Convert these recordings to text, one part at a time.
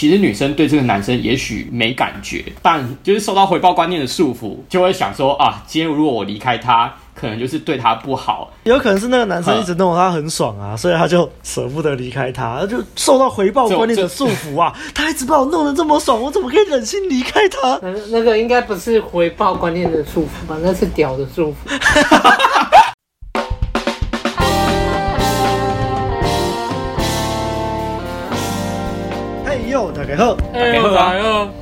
其实女生对这个男生也许没感觉，但就是受到回报观念的束缚，就会想说啊，今天如果我离开他。可能就是对他不好，有可能是那个男生一直弄他很爽啊，所以他就舍不得离开他，他就受到回报观念的束缚啊。他一直把我弄得这么爽，我怎么可以忍心离开他？那那个应该不是回报观念的束缚吧？那是屌的束缚。大家好，大家好，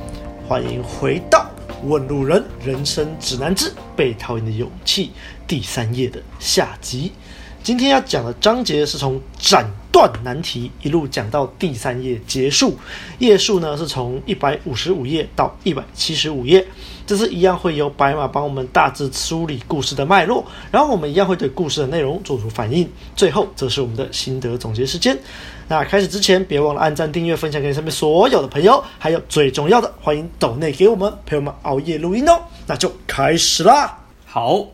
欢迎回到《问路人人生指南之被讨厌的勇气》。第三页的下集，今天要讲的章节是从斩断难题一路讲到第三页结束，页数呢是从一百五十五页到一百七十五页。这是一样会由白马帮我们大致梳理故事的脉络，然后我们一样会对故事的内容做出反应，最后则是我们的心得总结时间。那开始之前，别忘了按赞、订阅、分享给身边所有的朋友，还有最重要的，欢迎抖内给我们陪我们熬夜录音哦。那就开始啦，好。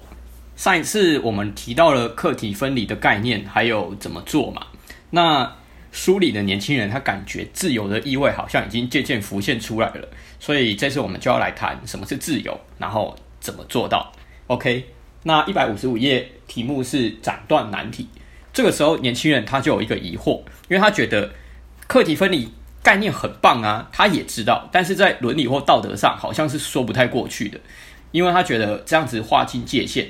上一次我们提到了课题分离的概念，还有怎么做嘛？那书里的年轻人他感觉自由的意味好像已经渐渐浮现出来了，所以这次我们就要来谈什么是自由，然后怎么做到。OK，那一百五十五页题目是斩断难题。这个时候年轻人他就有一个疑惑，因为他觉得课题分离概念很棒啊，他也知道，但是在伦理或道德上好像是说不太过去的，因为他觉得这样子划清界限。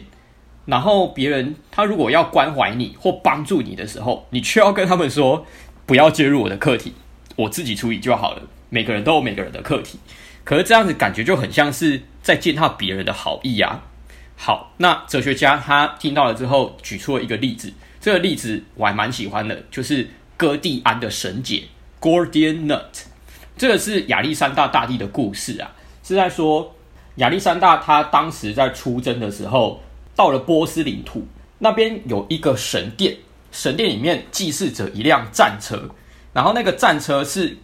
然后别人他如果要关怀你或帮助你的时候，你却要跟他们说不要介入我的课题，我自己处理就好了。每个人都有每个人的课题，可是这样子感觉就很像是在践踏别人的好意啊。好，那哲学家他听到了之后举出了一个例子，这个例子我还蛮喜欢的，就是哥蒂安的神解 （Gordian Knot）。这个是亚历山大大帝的故事啊，是在说亚历山大他当时在出征的时候。到了波斯领土那边有一个神殿，神殿里面祭祀着一辆战车，然后那个战车是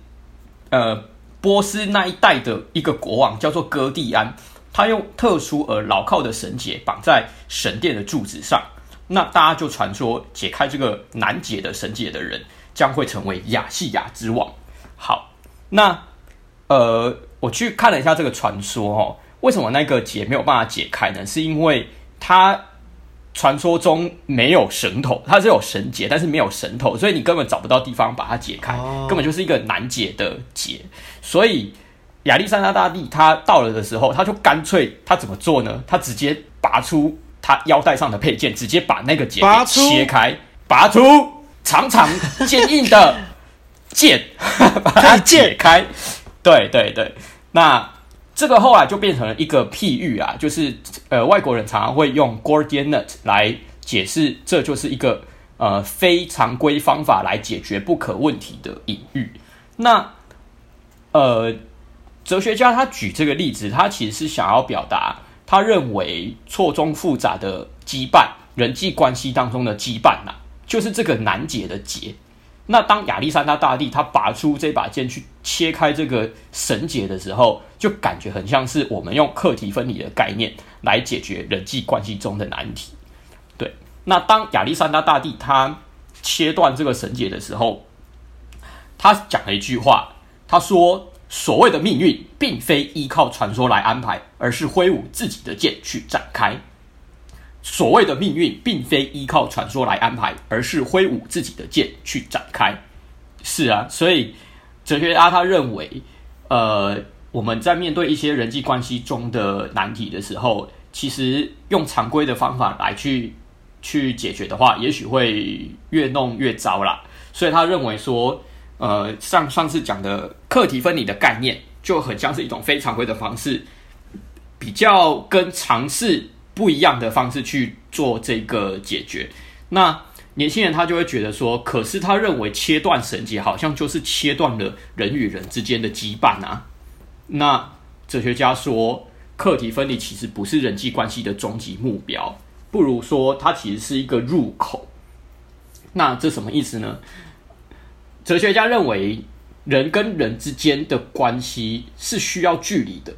呃波斯那一带的一个国王，叫做哥蒂安，他用特殊而牢靠的绳结绑在神殿的柱子上，那大家就传说解开这个难解的绳结的人将会成为亚细亚之王。好，那呃我去看了一下这个传说哦，为什么那个结没有办法解开呢？是因为他传说中没有绳头，它是有绳结，但是没有绳头，所以你根本找不到地方把它解开，根本就是一个难解的结。所以亚历山大大帝他到了的时候，他就干脆他怎么做呢？他直接拔出他腰带上的配件，直接把那个结给切开，拔出长长坚硬的剑，把它解开。对对对，那。这个后来就变成了一个譬喻啊，就是呃，外国人常常会用 Gordian Knot 来解释，这就是一个呃非常规方法来解决不可问题的隐喻。那呃，哲学家他举这个例子，他其实是想要表达，他认为错综复杂的羁绊，人际关系当中的羁绊呐、就是这个难解的结。那当亚历山大大帝他拔出这把剑去切开这个绳结的时候，就感觉很像是我们用课题分离的概念来解决人际关系中的难题。对，那当亚历山大大帝他切断这个绳结的时候，他讲了一句话，他说：“所谓的命运，并非依靠传说来安排，而是挥舞自己的剑去展开。”所谓的命运，并非依靠传说来安排，而是挥舞自己的剑去展开。是啊，所以哲学家他认为，呃，我们在面对一些人际关系中的难题的时候，其实用常规的方法来去去解决的话，也许会越弄越糟啦。所以他认为说，呃，上上次讲的课题分离的概念，就很像是一种非常规的方式，比较跟尝试。不一样的方式去做这个解决，那年轻人他就会觉得说，可是他认为切断绳结好像就是切断了人与人之间的羁绊啊。那哲学家说，课题分离其实不是人际关系的终极目标，不如说它其实是一个入口。那这什么意思呢？哲学家认为，人跟人之间的关系是需要距离的。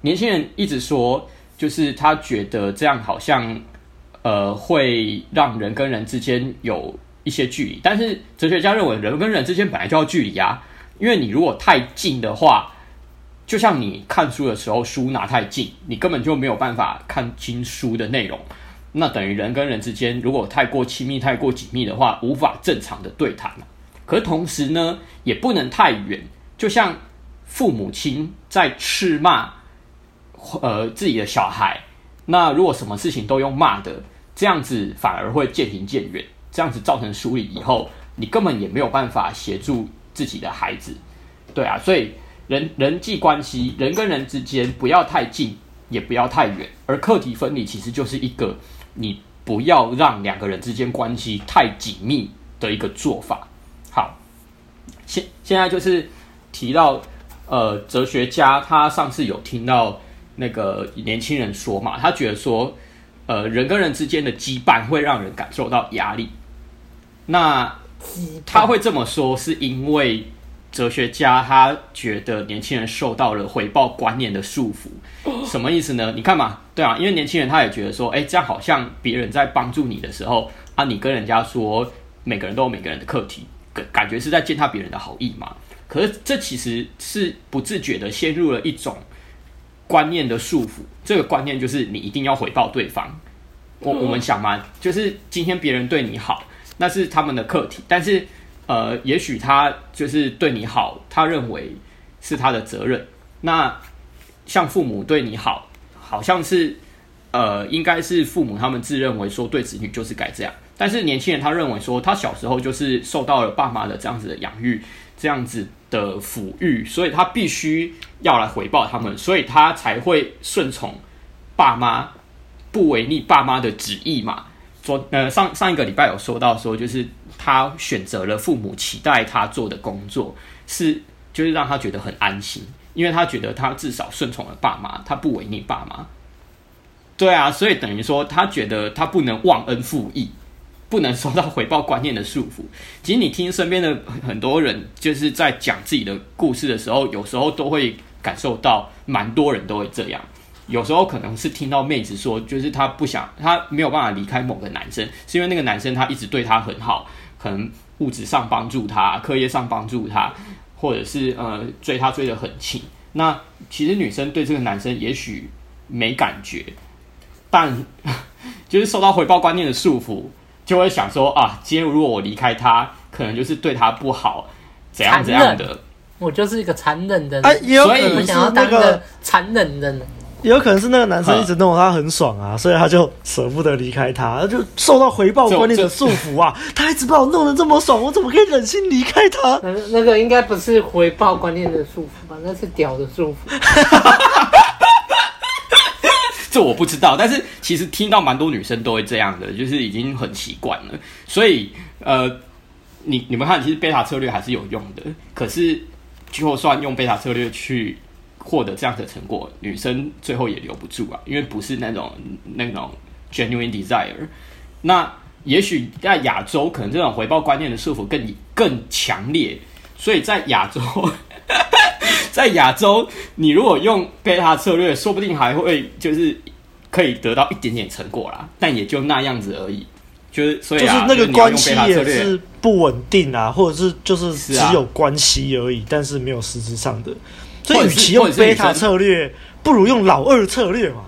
年轻人一直说。就是他觉得这样好像，呃，会让人跟人之间有一些距离。但是哲学家认为，人跟人之间本来就要距离啊。因为你如果太近的话，就像你看书的时候，书拿太近，你根本就没有办法看清书的内容。那等于人跟人之间如果太过亲密、太过紧密的话，无法正常的对谈了。可同时呢，也不能太远，就像父母亲在斥骂呃自己的小孩。那如果什么事情都用骂的，这样子反而会渐行渐远。这样子造成疏离以后，你根本也没有办法协助自己的孩子。对啊，所以人人际关系，人跟人之间不要太近，也不要太远。而课题分离其实就是一个你不要让两个人之间关系太紧密的一个做法。好，现现在就是提到呃，哲学家他上次有听到那个年轻人说嘛，他觉得说呃，人跟人之间的羁绊会让人感受到压力。那他会这么说，是因为哲学家他觉得年轻人受到了回报观念的束缚。什么意思呢？你看嘛，对啊，因为年轻人他也觉得说，哎，这样好像别人在帮助你的时候啊，你跟人家说每个人都有每个人的课题。感感觉是在践踏别人的好意嘛？可是这其实是不自觉的陷入了一种观念的束缚。这个观念就是你一定要回报对方。我我们想嘛，就是今天别人对你好，那是他们的课题。但是呃，也许他就是对你好，他认为是他的责任。那像父母对你好，好像是呃，应该是父母他们自认为说对子女就是该这样。但是年轻人他认为说，他小时候就是受到了爸妈的这样子的养育，这样子的抚育，所以他必须要来回报他们，所以他才会顺从爸妈，不违逆爸妈的旨意嘛。昨呃上上一个礼拜有说到说，就是他选择了父母期待他做的工作，是就是让他觉得很安心，因为他觉得他至少顺从了爸妈，他不违逆爸妈。对啊，所以等于说他觉得他不能忘恩负义。不能受到回报观念的束缚。其实你听身边的很多人，就是在讲自己的故事的时候，有时候都会感受到，蛮多人都会这样。有时候可能是听到妹子说，就是她不想，她没有办法离开某个男生，是因为那个男生他一直对她很好，可能物质上帮助她，课业上帮助她，或者是呃追她追得很勤。那其实女生对这个男生也许没感觉，但 就是受到回报观念的束缚。就会想说啊，今天如果我离开他，可能就是对他不好，怎样怎样的。我就是一个残忍的人，啊、也有可能是那个残忍的人，也有可能是那个男生一直弄他很爽啊，所以他就舍不得离开他，就受到回报观念的束缚啊。他一直把我弄得这么爽，我怎么可以忍心离开他？那那个应该不是回报观念的束缚吧？那是屌的束缚。这我不知道，但是其实听到蛮多女生都会这样的，就是已经很习惯了。所以，呃，你你们看，其实贝塔策略还是有用的。可是，就算用贝塔策略去获得这样的成果，女生最后也留不住啊，因为不是那种那种 genuine desire。那也许在亚洲，可能这种回报观念的束缚更更强烈。所以在亚洲。在亚洲，你如果用贝塔策略，说不定还会就是可以得到一点点成果啦，但也就那样子而已。就是所以啊，就是那个关系也是不稳定啊，或者是就是只有关系而已，但是没有实质上的。所以，与其用贝塔策略，不如用老二策略嘛。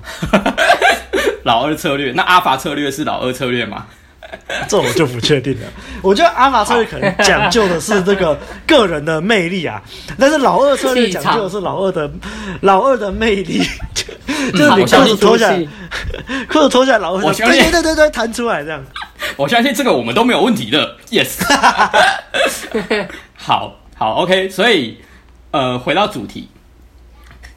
老二策略，那阿法策略是老二策略吗？这我就不确定了。我觉得阿法策略可能讲究的是这个个人的魅力啊，但是老二策略讲究的是老二的老二的魅力，就是你裤子脱下来，裤子脱下来，老二对对对对对弹出来这样。我相信这个我们都没有问题的，yes。好好，OK，所以呃，回到主题。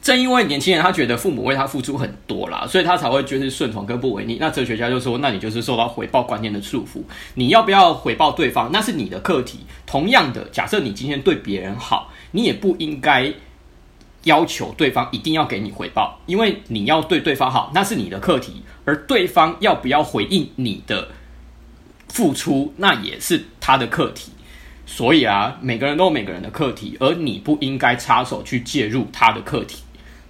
正因为年轻人他觉得父母为他付出很多啦，所以他才会就是顺从跟不违逆。那哲学家就说，那你就是受到回报观念的束缚，你要不要回报对方，那是你的课题。同样的，假设你今天对别人好，你也不应该要求对方一定要给你回报，因为你要对对方好，那是你的课题。而对方要不要回应你的付出，那也是他的课题。所以啊，每个人都有每个人的课题，而你不应该插手去介入他的课题。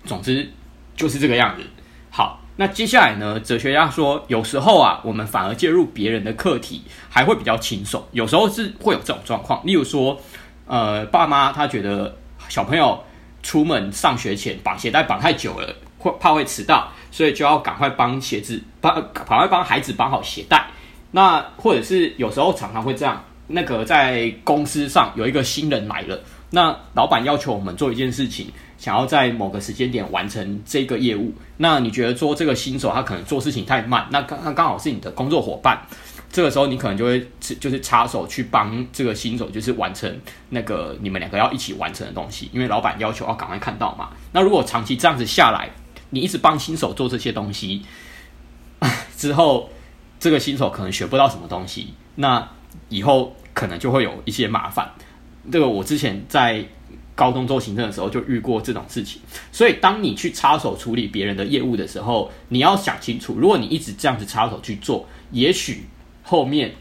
总之就是这个样子。好，那接下来呢？哲学家说，有时候啊，我们反而介入别人的课题，还会比较轻松。有时候是会有这种状况。例如说，呃，爸妈他觉得小朋友出门上学前绑鞋带绑太久了，会怕会迟到，所以就要赶快帮鞋子帮赶快帮孩子绑好鞋带。那或者是有时候常常会这样，那个在公司上有一个新人来了，那老板要求我们做一件事情。想要在某个时间点完成这个业务，那你觉得说这个新手他可能做事情太慢，那刚刚刚好是你的工作伙伴，这个时候你可能就会就是插手去帮这个新手，就是完成那个你们两个要一起完成的东西，因为老板要求要赶快看到嘛。那如果长期这样子下来，你一直帮新手做这些东西，之后这个新手可能学不到什么东西，那以后可能就会有一些麻烦。这个我之前在。高中做行政的时候就遇过这种事情，所以当你去插手处理别人的业务的时候，你要想清楚，如果你一直这样子插手去做，也许后面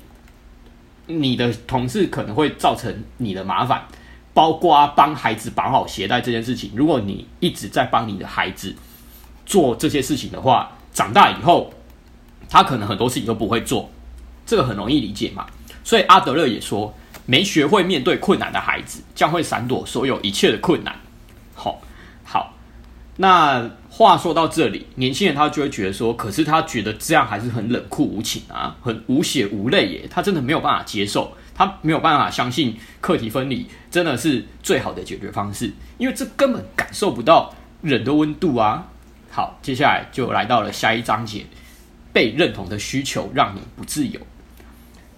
你的同事可能会造成你的麻烦，包括帮孩子绑好鞋带这件事情。如果你一直在帮你的孩子做这些事情的话，长大以后他可能很多事情都不会做，这个很容易理解嘛。所以阿德勒也说。没学会面对困难的孩子，将会闪躲所有一切的困难。好，好。那话说到这里，年轻人他就会觉得说，可是他觉得这样还是很冷酷无情啊，很无血无泪耶。他真的没有办法接受，他没有办法相信课题分离真的是最好的解决方式，因为这根本感受不到人的温度啊。好，接下来就来到了下一章节，被认同的需求让你不自由。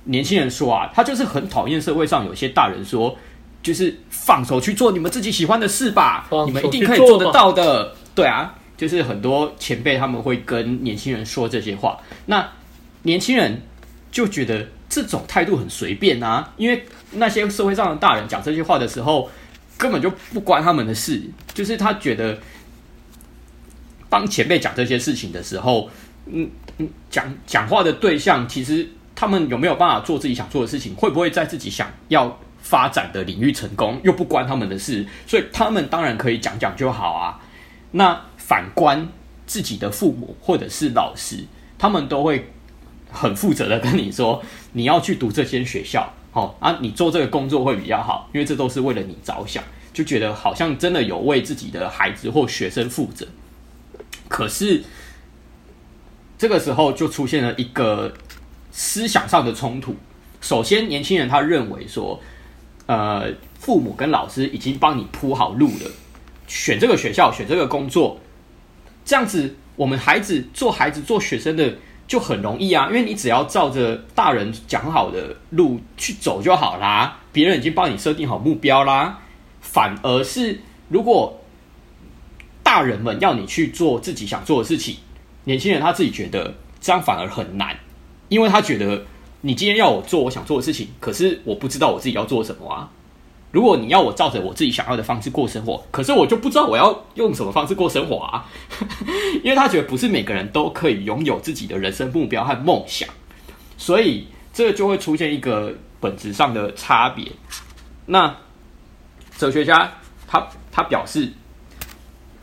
年轻人说啊，他就是很讨厌社会上有些大人说，就是放手去做你们自己喜欢的事吧，你们一定可以做得到的。对啊，就是很多前辈他们会跟年轻人说这些话，那年轻人就觉得这种态度很随便啊，因为那些社会上的大人讲这些话的时候，根本就不关他们的事，就是他觉得帮前辈讲这些事情的时候，嗯嗯，讲讲话的对象其实。他们有没有办法做自己想做的事情？会不会在自己想要发展的领域成功？又不关他们的事，所以他们当然可以讲讲就好啊。那反观自己的父母或者是老师，他们都会很负责的跟你说：“你要去读这间学校，哦啊，你做这个工作会比较好，因为这都是为了你着想。”就觉得好像真的有为自己的孩子或学生负责。可是这个时候就出现了一个。思想上的冲突。首先，年轻人他认为说，呃，父母跟老师已经帮你铺好路了，选这个学校，选这个工作，这样子，我们孩子做孩子做学生的就很容易啊，因为你只要照着大人讲好的路去走就好啦，别人已经帮你设定好目标啦。反而是如果大人们要你去做自己想做的事情，年轻人他自己觉得这样反而很难。因为他觉得你今天要我做我想做的事情，可是我不知道我自己要做什么啊。如果你要我照着我自己想要的方式过生活，可是我就不知道我要用什么方式过生活啊。因为他觉得不是每个人都可以拥有自己的人生目标和梦想，所以这就会出现一个本质上的差别。那哲学家他他表示，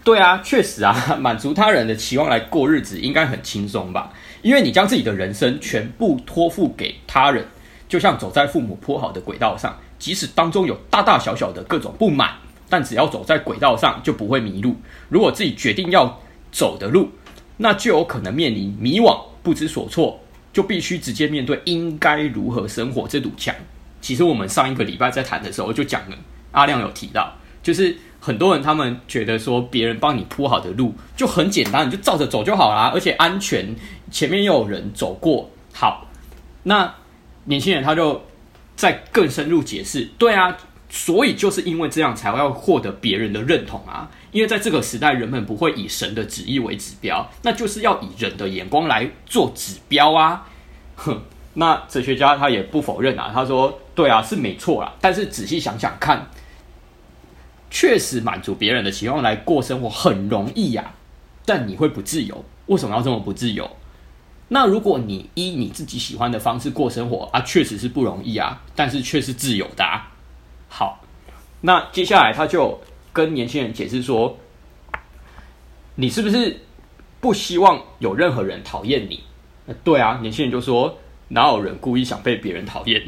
对啊，确实啊，满足他人的期望来过日子应该很轻松吧。因为你将自己的人生全部托付给他人，就像走在父母铺好的轨道上，即使当中有大大小小的各种不满，但只要走在轨道上就不会迷路。如果自己决定要走的路，那就有可能面临迷惘、不知所措，就必须直接面对应该如何生活这堵墙。其实我们上一个礼拜在谈的时候就讲了，阿亮有提到，就是。很多人他们觉得说，别人帮你铺好的路就很简单，你就照着走就好啦，而且安全，前面又有人走过。好，那年轻人他就再更深入解释，对啊，所以就是因为这样才会要获得别人的认同啊，因为在这个时代，人们不会以神的旨意为指标，那就是要以人的眼光来做指标啊。哼，那哲学家他也不否认啊，他说，对啊，是没错啦，但是仔细想想看。确实满足别人的期望来过生活很容易呀，但你会不自由。为什么要这么不自由？那如果你依你自己喜欢的方式过生活啊，确实是不容易啊，但是却是自由的啊。好，那接下来他就跟年轻人解释说：“你是不是不希望有任何人讨厌你？”对啊，年轻人就说：“哪有人故意想被别人讨厌？”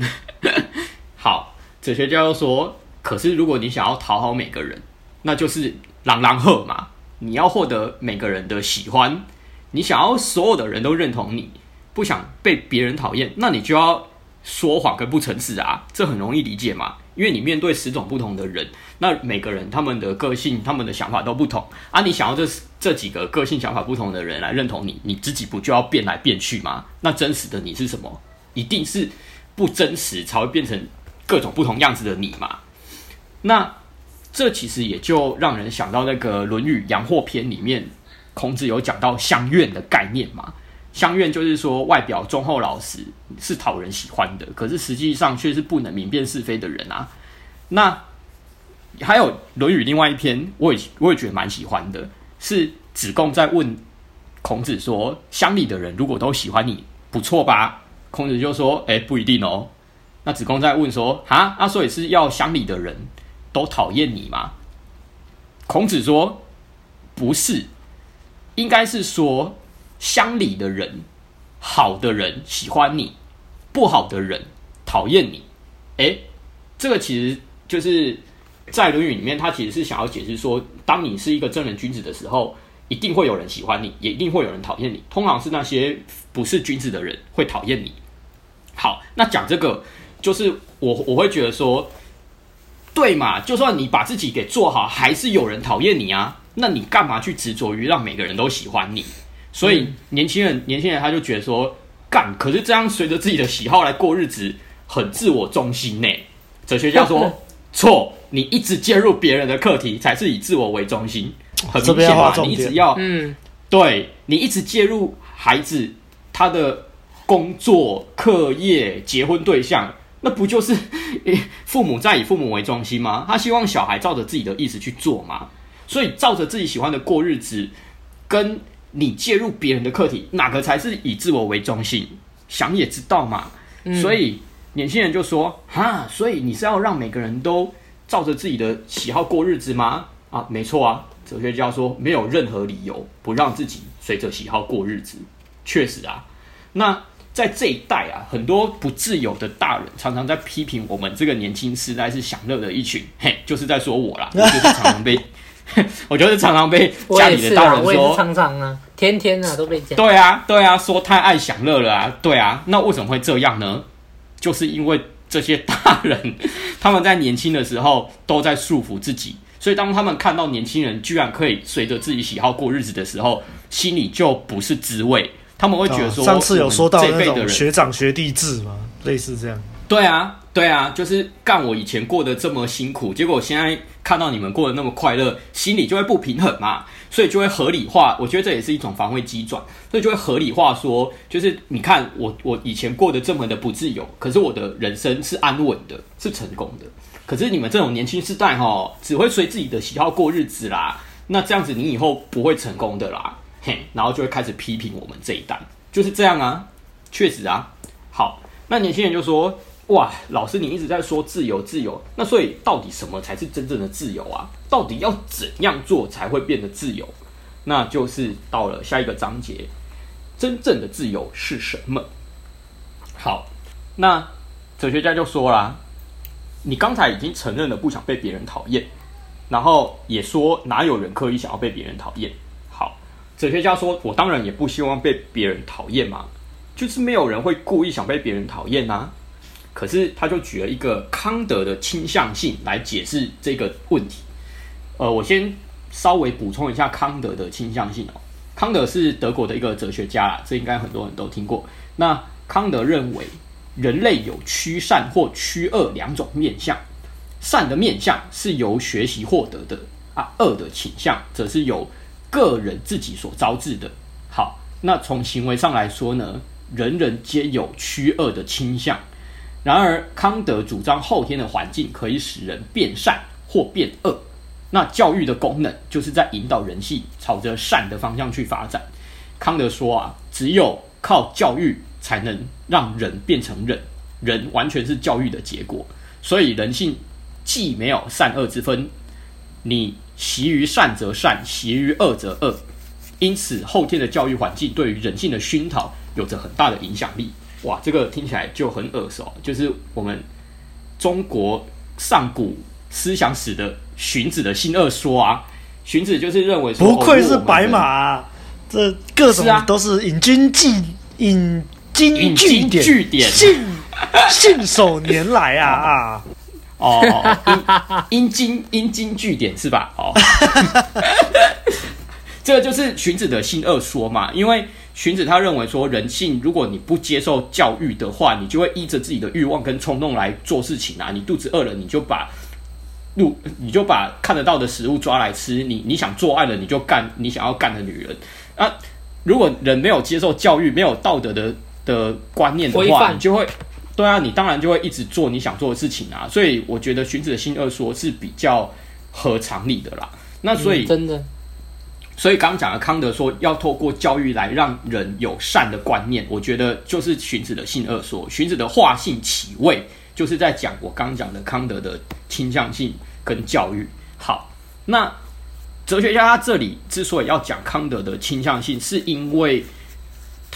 好，哲学家又说。可是如果你想要讨好每个人，那就是狼狼赫嘛。你要获得每个人的喜欢，你想要所有的人都认同你，不想被别人讨厌，那你就要说谎跟不诚实啊。这很容易理解嘛，因为你面对十种不同的人，那每个人他们的个性、他们的想法都不同啊。你想要这这几个个性、想法不同的人来认同你，你自己不就要变来变去吗？那真实的你是什么？一定是不真实才会变成各种不同样子的你嘛。那。这其实也就让人想到那个《论语阳货篇》里面，孔子有讲到乡愿的概念嘛。乡愿就是说，外表忠厚老实，是讨人喜欢的，可是实际上却是不能明辨是非的人啊。那还有《论语》另外一篇，我也我也觉得蛮喜欢的，是子贡在问孔子说：“乡里的人如果都喜欢你，不错吧？”孔子就说：“哎，不一定哦。”那子贡在问说：“哈，那所以是要乡里的人？”都讨厌你吗？孔子说：“不是，应该是说乡里的人，好的人喜欢你，不好的人讨厌你。”诶，这个其实就是在《论语》里面，他其实是想要解释说，当你是一个正人君子的时候，一定会有人喜欢你，也一定会有人讨厌你。通常是那些不是君子的人会讨厌你。好，那讲这个，就是我我会觉得说。对嘛？就算你把自己给做好，还是有人讨厌你啊。那你干嘛去执着于让每个人都喜欢你？所以年轻人，年轻人他就觉得说，干，可是这样随着自己的喜好来过日子，很自我中心呢。哲学家说，错，你一直介入别人的课题，才是以自我为中心。很明显嘛，你一直要，嗯，对，你一直介入孩子他的工作、课业、结婚对象。那不就是 父母在以父母为中心吗？他希望小孩照着自己的意思去做嘛。所以照着自己喜欢的过日子，跟你介入别人的课题，哪个才是以自我为中心？想也知道嘛。所以年轻人就说：“哈，所以你是要让每个人都照着自己的喜好过日子吗？”啊，没错啊。哲学家说，没有任何理由不让自己随着喜好过日子。确实啊，那。在这一代啊，很多不自由的大人常常在批评我们这个年轻时代是享乐的一群，嘿，就是在说我啦，我就是常常被，我就是常常被家里的大人说，啊，常常啊，天天啊都被讲，对啊，对啊，说太爱享乐了啊，对啊，那为什么会这样呢？就是因为这些大人他们在年轻的时候都在束缚自己，所以当他们看到年轻人居然可以随着自己喜好过日子的时候，心里就不是滋味。他们会觉得说，上次有说到那种学长学弟制吗？类似这样。对啊，对啊，就是干我以前过得这么辛苦，结果我现在看到你们过得那么快乐，心里就会不平衡嘛，所以就会合理化。我觉得这也是一种防卫机转，所以就会合理化说，就是你看我我以前过得这么的不自由，可是我的人生是安稳的，是成功的。可是你们这种年轻世代哈，只会随自己的喜好过日子啦，那这样子你以后不会成功的啦。然后就会开始批评我们这一代，就是这样啊，确实啊。好，那年轻人就说：“哇，老师你一直在说自由，自由，那所以到底什么才是真正的自由啊？到底要怎样做才会变得自由？”那就是到了下一个章节，真正的自由是什么？好，那哲学家就说啦：“你刚才已经承认了不想被别人讨厌，然后也说哪有人刻意想要被别人讨厌。”哲学家说：“我当然也不希望被别人讨厌嘛，就是没有人会故意想被别人讨厌呐。可是他就举了一个康德的倾向性来解释这个问题。呃，我先稍微补充一下康德的倾向性哦。康德是德国的一个哲学家啦，这应该很多人都听过。那康德认为人类有趋善或趋恶两种面相，善的面相是由学习获得的啊，恶的倾向则是由。”个人自己所招致的。好，那从行为上来说呢，人人皆有趋恶的倾向。然而，康德主张后天的环境可以使人变善或变恶。那教育的功能就是在引导人性朝着善的方向去发展。康德说啊，只有靠教育才能让人变成人，人完全是教育的结果。所以，人性既没有善恶之分。你习于善则善，习于恶则恶，因此后天的教育环境对于人性的熏陶有着很大的影响力。哇，这个听起来就很耳熟，就是我们中国上古思想史的荀子的新二说啊。荀子就是认为说，不愧是白马、啊，这各种都是引经据引经据典，信信手拈来啊啊！哦，阴阴经阴经据典是吧？哦，这个就是荀子的性恶说嘛。因为荀子他认为说，人性如果你不接受教育的话，你就会依着自己的欲望跟冲动来做事情啊。你肚子饿了，你就把路你就把看得到的食物抓来吃。你你想做爱了，你就干你想要干的女人啊。如果人没有接受教育，没有道德的的观念的话，你就会。对啊，你当然就会一直做你想做的事情啊，所以我觉得荀子的新二说是比较合常理的啦。那所以、嗯、真的，所以刚刚讲的康德说要透过教育来让人有善的观念，我觉得就是荀子的性二说。荀子的化性起位就是在讲我刚刚讲的康德的倾向性跟教育。好，那哲学家他这里之所以要讲康德的倾向性，是因为。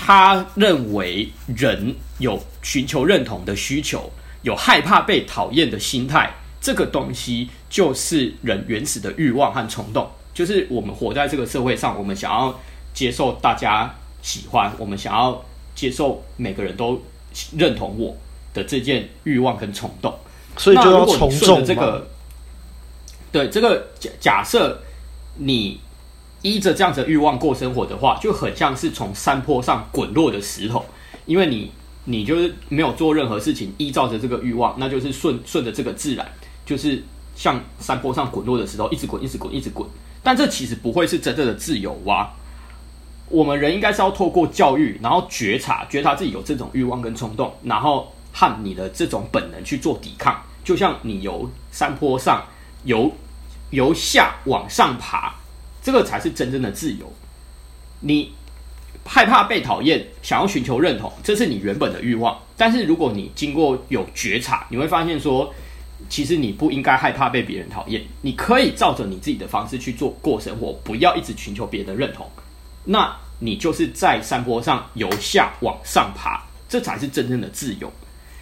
他认为人有寻求认同的需求，有害怕被讨厌的心态，这个东西就是人原始的欲望和冲动。就是我们活在这个社会上，我们想要接受大家喜欢，我们想要接受每个人都认同我的这件欲望跟冲动。所以就要从众这个，对这个假假设你。依着这样子的欲望过生活的话，就很像是从山坡上滚落的石头，因为你你就是没有做任何事情，依照着这个欲望，那就是顺顺着这个自然，就是像山坡上滚落的石头，一直滚，一直滚，一直滚。但这其实不会是真正的自由啊！我们人应该是要透过教育，然后觉察觉察自己有这种欲望跟冲动，然后和你的这种本能去做抵抗。就像你由山坡上由由下往上爬。这个才是真正的自由。你害怕被讨厌，想要寻求认同，这是你原本的欲望。但是如果你经过有觉察，你会发现说，其实你不应该害怕被别人讨厌。你可以照着你自己的方式去做过生活，不要一直寻求别人的认同。那你就是在山坡上由下往上爬，这才是真正的自由。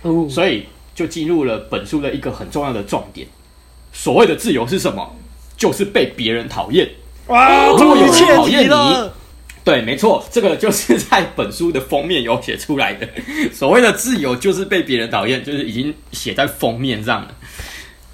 哦，所以就进入了本书的一个很重要的重点：所谓的自由是什么？就是被别人讨厌。哇！如果有人讨厌你，对，没错，这个就是 在本书的封面有写出来的。所谓的自由，就是被别人讨厌，就是已经写在封面上了。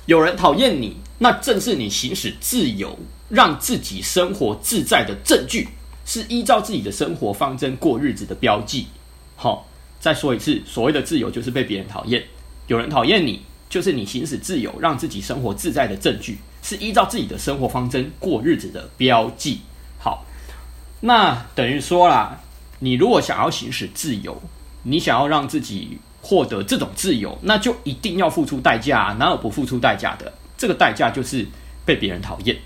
有人讨厌你，那正是你行使自由，让自己生活自在的证据，是依照自己的生活方针过日子的标记。好，再说一次，所谓的自由，就是被别人讨厌。有人讨厌你，就是你行使自由，让自己生活自在的证据。是依照自己的生活方针过日子的标记。好，那等于说啦，你如果想要行使自由，你想要让自己获得这种自由，那就一定要付出代价，哪有不付出代价的？这个代价就是被别人讨厌。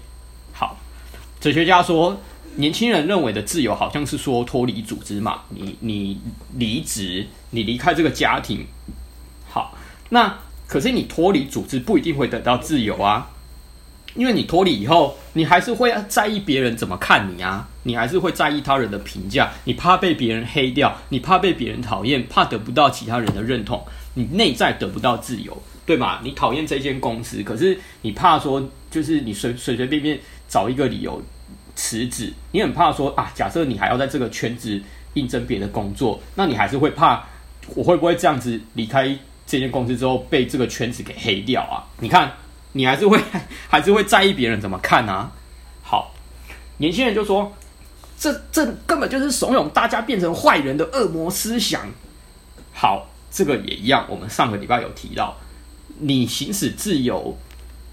好，哲学家说，年轻人认为的自由，好像是说脱离组织嘛，你你离职，你离开这个家庭。好，那可是你脱离组织不一定会得到自由啊。因为你脱离以后，你还是会在意别人怎么看你啊，你还是会在意他人的评价，你怕被别人黑掉，你怕被别人讨厌，怕得不到其他人的认同，你内在得不到自由，对吗？你讨厌这间公司，可是你怕说，就是你随随随便便找一个理由辞职，你很怕说啊，假设你还要在这个圈子应征别的工作，那你还是会怕，我会不会这样子离开这间公司之后被这个圈子给黑掉啊？你看。你还是会 还是会在意别人怎么看啊？好，年轻人就说，这这根本就是怂恿大家变成坏人的恶魔思想。好，这个也一样。我们上个礼拜有提到，你行使自由，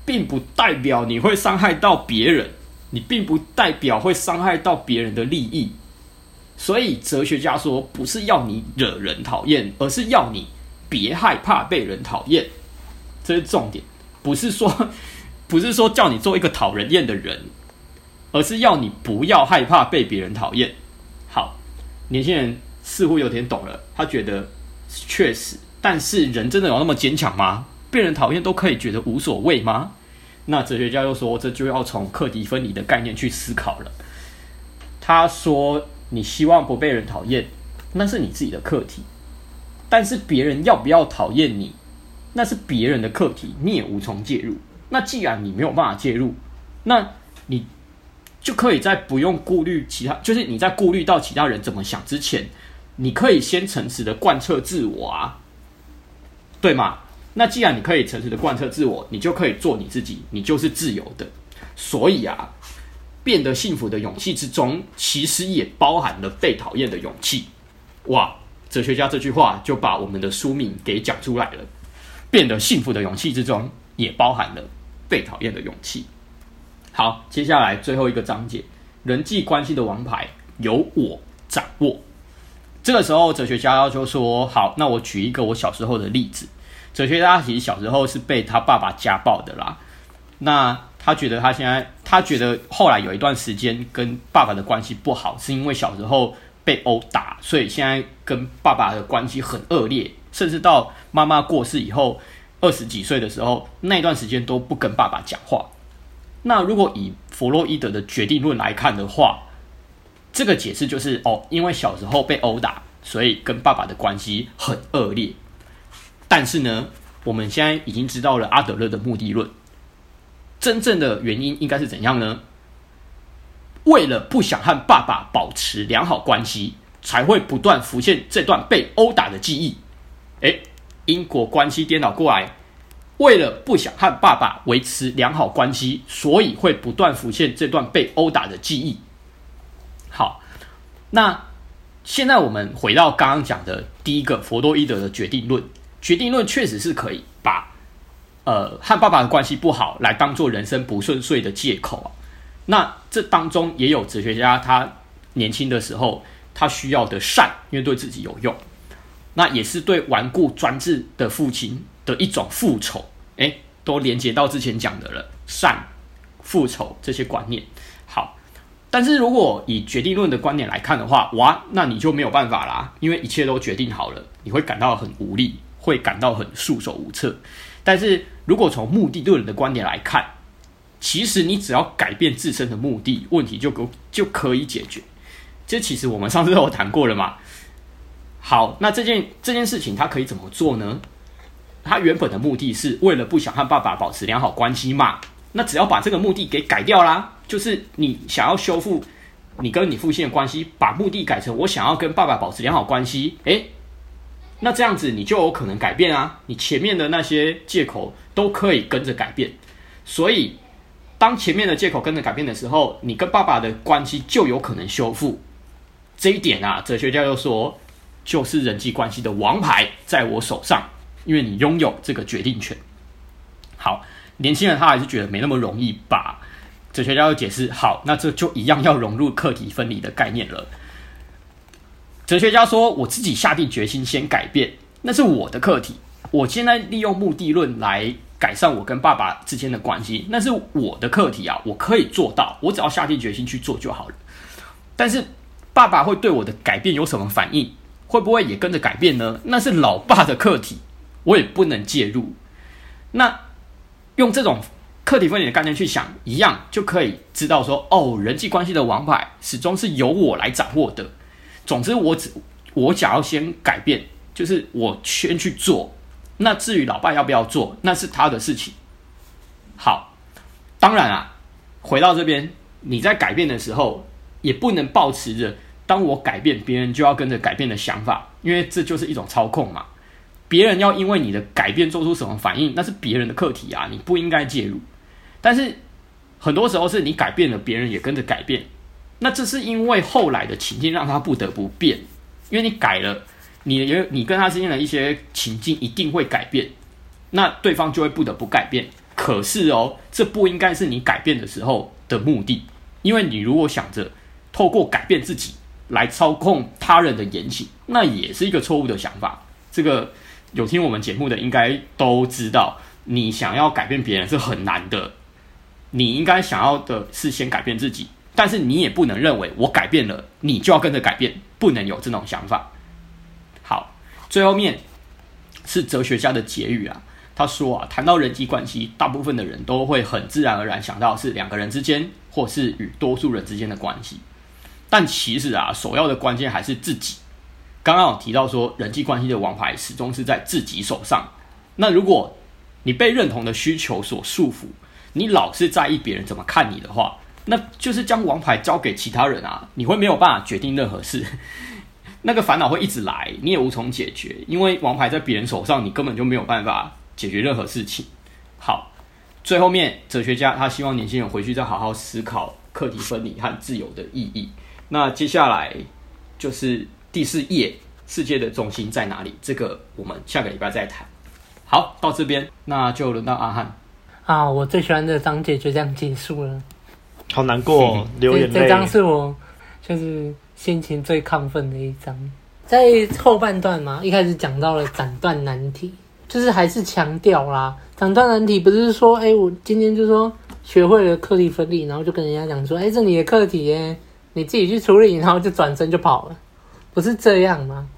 并不代表你会伤害到别人，你并不代表会伤害到别人的利益。所以哲学家说，不是要你惹人讨厌，而是要你别害怕被人讨厌，这是重点。不是说，不是说叫你做一个讨人厌的人，而是要你不要害怕被别人讨厌。好，年轻人似乎有点懂了，他觉得确实，但是人真的有那么坚强吗？被人讨厌都可以觉得无所谓吗？那哲学家又说，这就要从课题分离的概念去思考了。他说，你希望不被人讨厌，那是你自己的课题，但是别人要不要讨厌你？那是别人的课题，你也无从介入。那既然你没有办法介入，那你就可以在不用顾虑其他，就是你在顾虑到其他人怎么想之前，你可以先诚实的贯彻自我啊，对吗？那既然你可以诚实的贯彻自我，你就可以做你自己，你就是自由的。所以啊，变得幸福的勇气之中，其实也包含了被讨厌的勇气。哇，哲学家这句话就把我们的书名给讲出来了。变得幸福的勇气之中，也包含了被讨厌的勇气。好，接下来最后一个章节，人际关系的王牌由我掌握。这个时候，哲学家就说：“好，那我举一个我小时候的例子。哲学家其实小时候是被他爸爸家暴的啦。那他觉得他现在，他觉得后来有一段时间跟爸爸的关系不好，是因为小时候被殴打，所以现在跟爸爸的关系很恶劣，甚至到妈妈过世以后，二十几岁的时候，那段时间都不跟爸爸讲话。”那如果以弗洛伊德的决定论来看的话，这个解释就是哦，因为小时候被殴打，所以跟爸爸的关系很恶劣。但是呢，我们现在已经知道了阿德勒的目的论，真正的原因应该是怎样呢？为了不想和爸爸保持良好关系，才会不断浮现这段被殴打的记忆。因果关系颠倒过来。为了不想和爸爸维持良好关系，所以会不断浮现这段被殴打的记忆。好，那现在我们回到刚刚讲的第一个弗洛伊德的决定论。决定论确实是可以把呃和爸爸的关系不好来当做人生不顺遂的借口啊。那这当中也有哲学家他年轻的时候他需要的善，因为对自己有用。那也是对顽固专制的父亲的一种复仇，诶，都连接到之前讲的了，善、复仇这些观念。好，但是如果以决定论的观点来看的话，哇，那你就没有办法啦，因为一切都决定好了，你会感到很无力，会感到很束手无策。但是如果从目的论的观点来看，其实你只要改变自身的目的，问题就可就可以解决。这其实我们上次都有谈过了嘛。好，那这件这件事情他可以怎么做呢？他原本的目的是为了不想和爸爸保持良好关系嘛，那只要把这个目的给改掉啦，就是你想要修复你跟你父亲的关系，把目的改成我想要跟爸爸保持良好关系，诶，那这样子你就有可能改变啊，你前面的那些借口都可以跟着改变，所以当前面的借口跟着改变的时候，你跟爸爸的关系就有可能修复。这一点啊，哲学家又说，就是人际关系的王牌在我手上。因为你拥有这个决定权。好，年轻人他还是觉得没那么容易吧？哲学家要解释，好，那这就一样要融入课题分离的概念了。哲学家说：“我自己下定决心先改变，那是我的课题。我现在利用目的论来改善我跟爸爸之间的关系，那是我的课题啊，我可以做到，我只要下定决心去做就好了。但是爸爸会对我的改变有什么反应？会不会也跟着改变呢？那是老爸的课题。”我也不能介入。那用这种课题分离的概念去想，一样就可以知道说，哦，人际关系的王牌始终是由我来掌握的。总之，我只我想要先改变，就是我先去做。那至于老爸要不要做，那是他的事情。好，当然啊，回到这边，你在改变的时候，也不能抱持着当我改变，别人就要跟着改变的想法，因为这就是一种操控嘛。别人要因为你的改变做出什么反应，那是别人的课题啊，你不应该介入。但是很多时候是你改变了，别人也跟着改变。那这是因为后来的情境让他不得不变，因为你改了，你的你跟他之间的一些情境一定会改变，那对方就会不得不改变。可是哦，这不应该是你改变的时候的目的，因为你如果想着透过改变自己来操控他人的言行，那也是一个错误的想法。这个。有听我们节目的应该都知道，你想要改变别人是很难的。你应该想要的是先改变自己，但是你也不能认为我改变了，你就要跟着改变，不能有这种想法。好，最后面是哲学家的结语啊。他说啊，谈到人际关系，大部分的人都会很自然而然想到是两个人之间，或是与多数人之间的关系。但其实啊，首要的关键还是自己。刚刚有提到说，人际关系的王牌始终是在自己手上。那如果你被认同的需求所束缚，你老是在意别人怎么看你的话，那就是将王牌交给其他人啊，你会没有办法决定任何事，那个烦恼会一直来，你也无从解决，因为王牌在别人手上，你根本就没有办法解决任何事情。好，最后面哲学家他希望年轻人回去再好好思考课题分离和自由的意义。那接下来就是第四页，世界的中心在哪里？这个我们下个礼拜再谈。好，到这边，那就轮到阿汉。啊，我最喜欢的章节就这样结束了，好难过，哦，流眼泪。这章是我就是心情最亢奋的一章，在后半段嘛，一开始讲到了斩断难题，就是还是强调啦，斩断难题不是说，哎、欸，我今天就说学会了课题分离，然后就跟人家讲说，哎、欸，这你的课题耶，你自己去处理，然后就转身就跑了，不是这样吗？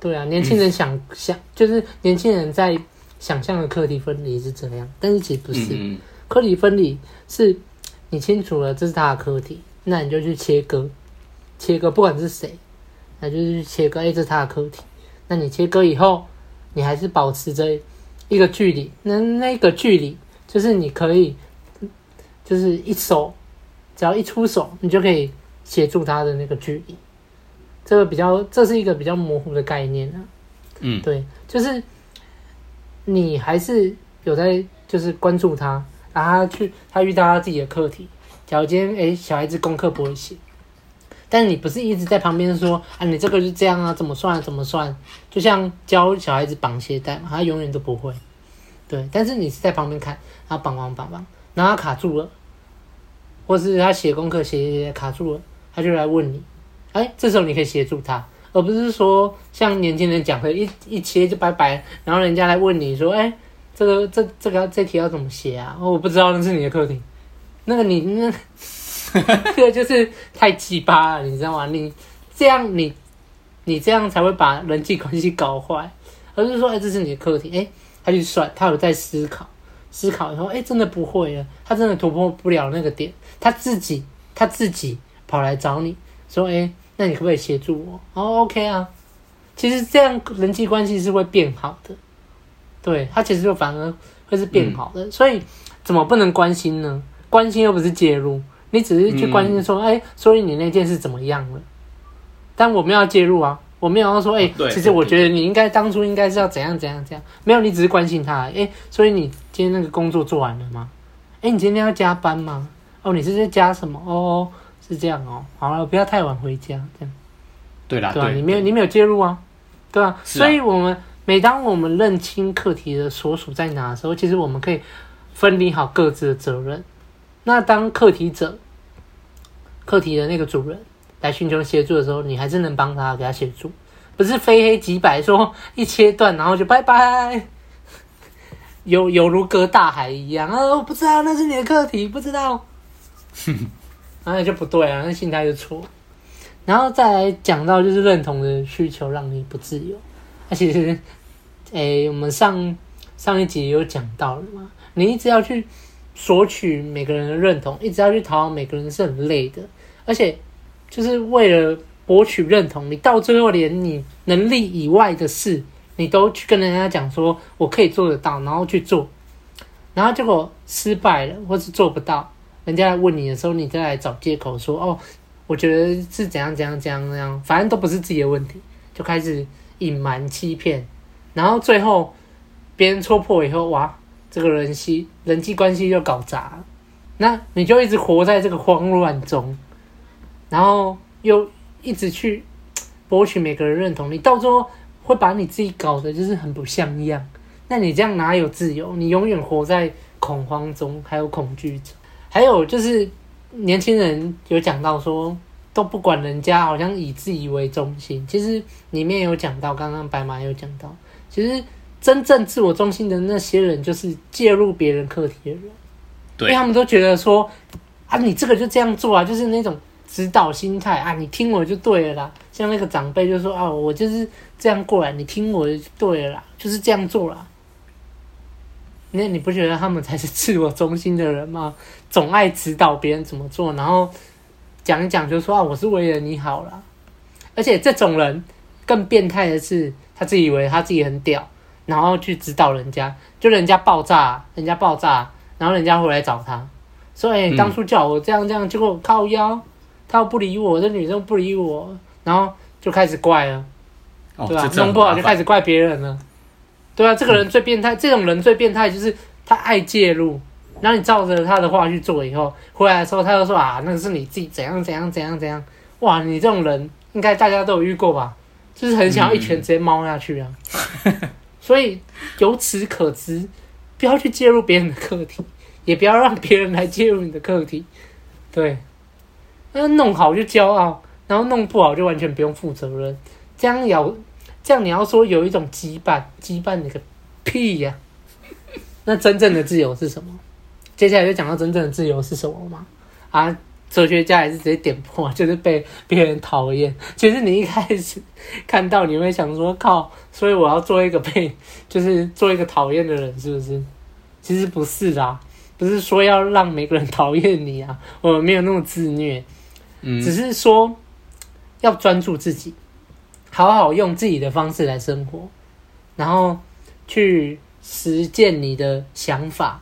对啊，年轻人想、嗯、想，就是年轻人在。想象的课题分离是这样，但是其实不是。嗯嗯，课题分离是你清楚了这是他的课题，那你就去切割，切割不管是谁，那就是切割。哎，这是他的课题，那你切割以后，你还是保持着一个距离。那那个距离就是你可以，就是一手，只要一出手，你就可以协助他的那个距离。这个比较，这是一个比较模糊的概念啊。嗯，对，就是。你还是有在就是关注他，然后他去他遇到他自己的课题。假如今天诶小孩子功课不会写，但是你不是一直在旁边说啊，你这个是这样啊，怎么算怎么算？就像教小孩子绑鞋带嘛，他永远都不会。对，但是你是在旁边看，他绑绑绑绑，然后他卡住了，或是他写功课写写写卡住了，他就来问你，哎，这时候你可以协助他。而不是说像年轻人讲的，一一切就拜拜，然后人家来问你说：“哎，这个这这个这题要怎么写啊？”哦，我不知道那是你的课题，那个你那，这个就是太鸡巴了，你知道吗？你这样你你这样才会把人际关系搞坏。而是说：“哎，这是你的课题。”哎，他去算，他有在思考，思考以后，哎，真的不会了，他真的突破不了那个点，他自己他自己跑来找你说：“哎。”那你可不可以协助我？哦、oh，OK 啊。其实这样人际关系是会变好的，对，他其实就反而会是变好的。嗯、所以怎么不能关心呢？关心又不是介入，你只是去关心说，哎、嗯欸，所以你那件事怎么样了？但我没有要介入啊，我没有要说，哎、其实我觉得你应该当初应该是要怎样怎样怎样。没有，你只是关心他。哎、欸，所以你今天那个工作做完了吗？哎、欸，你今天要加班吗？哦，你是在加什么？哦。是这样哦，好了，不要太晚回家，这样。对啦，对啊，你没有，你没有介入啊，对啊。所以，我们每当我们认清课题的所属在哪的时候，其实我们可以分离好各自的责任。那当课题者、课题的那个主人来寻求协助的时候，你还是能帮他给他协助，不是非黑即白，说一切断然后就拜拜，有有如隔大海一样啊！我不知道那是你的课题，不知道。那就不对啊，那心态就错。然后再来讲到就是认同的需求让你不自由。那其实，诶，我们上上一集有讲到了嘛，你一直要去索取每个人的认同，一直要去讨好每个人是很累的。而且，就是为了博取认同，你到最后连你能力以外的事，你都去跟人家讲说我可以做得到，然后去做，然后结果失败了，或是做不到。人家来问你的时候，你再来找借口说：“哦，我觉得是怎样怎样怎样怎样，反正都不是自己的问题。”就开始隐瞒欺骗，然后最后别人戳破以后，哇，这个人际人际关系又搞砸，那你就一直活在这个慌乱中，然后又一直去博取每个人认同，你到最后会把你自己搞得就是很不像样。那你这样哪有自由？你永远活在恐慌中，还有恐惧中。还有就是，年轻人有讲到说，都不管人家，好像以自己为中心。其实里面有讲到，刚刚白马有讲到，其实真正自我中心的那些人，就是介入别人课题的人。因为他们都觉得说，啊，你这个就这样做啊，就是那种指导心态啊，你听我就对了啦。像那个长辈就说啊，我就是这样过来，你听我就对了啦，就是这样做啦。那你不觉得他们才是自我中心的人吗？总爱指导别人怎么做，然后讲一讲就说啊，我是为了你好啦。而且这种人更变态的是，他自己以为他自己很屌，然后去指导人家，就人家爆炸，人家爆炸，然后人家回来找他，说：“哎、欸，当初叫我这样这样，结果靠腰，他又不理我，这女生不理我，然后就开始怪了，哦、对吧？弄不好就开始怪别人了，对啊，这个人最变态，嗯、这种人最变态就是他爱介入，然后你照着他的话去做以后，回来的时候他就说啊，那个是你自己怎样怎样怎样怎样，哇，你这种人应该大家都有遇过吧？就是很想要一拳直接猫下去啊，嗯、所以由此可知。”不要去介入别人的课题，也不要让别人来介入你的课题。对，那弄好就骄傲，然后弄不好就完全不用负责任。这样要，这样你要说有一种羁绊，羁绊你个屁呀、啊！那真正的自由是什么？接下来就讲到真正的自由是什么吗？啊，哲学家也是直接点破，就是被别人讨厌。其实你一开始看到，你会想说靠。所以我要做一个被，就是做一个讨厌的人，是不是？其实不是啦，不是说要让每个人讨厌你啊，我没有那么自虐，嗯，只是说要专注自己，好好用自己的方式来生活，然后去实践你的想法，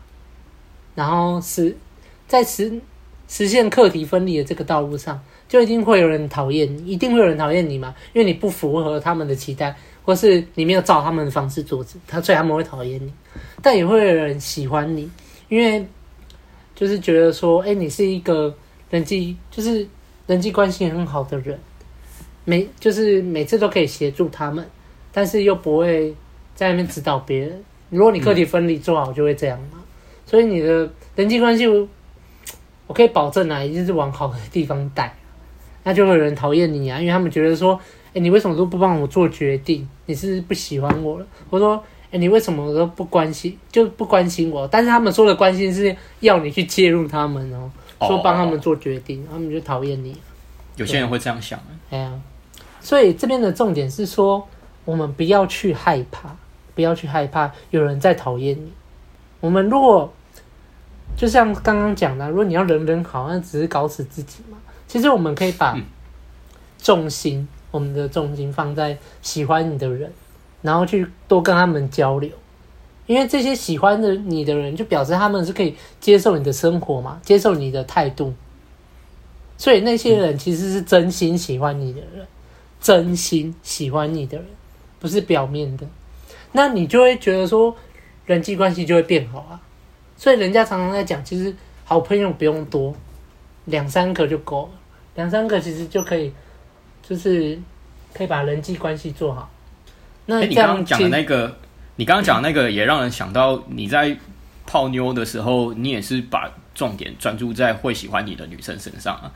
然后实在实实现课题分离的这个道路上，就一定会有人讨厌你，一定会有人讨厌你嘛，因为你不符合他们的期待。或是你没有照他们的方式做，他所以他们会讨厌你，但也会有人喜欢你，因为就是觉得说，哎、你是一个人际就是人际关系很好的人，每就是每次都可以协助他们，但是又不会在那边指导别人。如果你课题分离做好，就会这样嘛。嗯、所以你的人际关系，我可以保证啊，一定是往好的地方带，那就会有人讨厌你啊，因为他们觉得说。欸、你为什么都不帮我做决定？你是不是不喜欢我了？我说，哎、欸，你为什么都不关心，就不关心我？但是他们说的关心是要你去介入他们哦，说帮他们做决定，他们就讨厌你。有些人会这样想。哎呀，所以这边的重点是说，我们不要去害怕，不要去害怕有人在讨厌你。我们如果就像刚刚讲的，如果你要人人好，那只是搞死自己嘛。其实我们可以把重心。嗯我们的重心放在喜欢你的人，然后去多跟他们交流，因为这些喜欢的你的人，就表示他们是可以接受你的生活嘛，接受你的态度。所以那些人其实是真心喜欢你的人，真心喜欢你的人，不是表面的。那你就会觉得说，人际关系就会变好啊。所以人家常常在讲，其实好朋友不用多，两三个就够了，两三个其实就可以。就是可以把人际关系做好。那你刚刚讲的那个，你刚刚讲那个也让人想到，你在泡妞的时候，你也是把重点专注在会喜欢你的女生身上啊。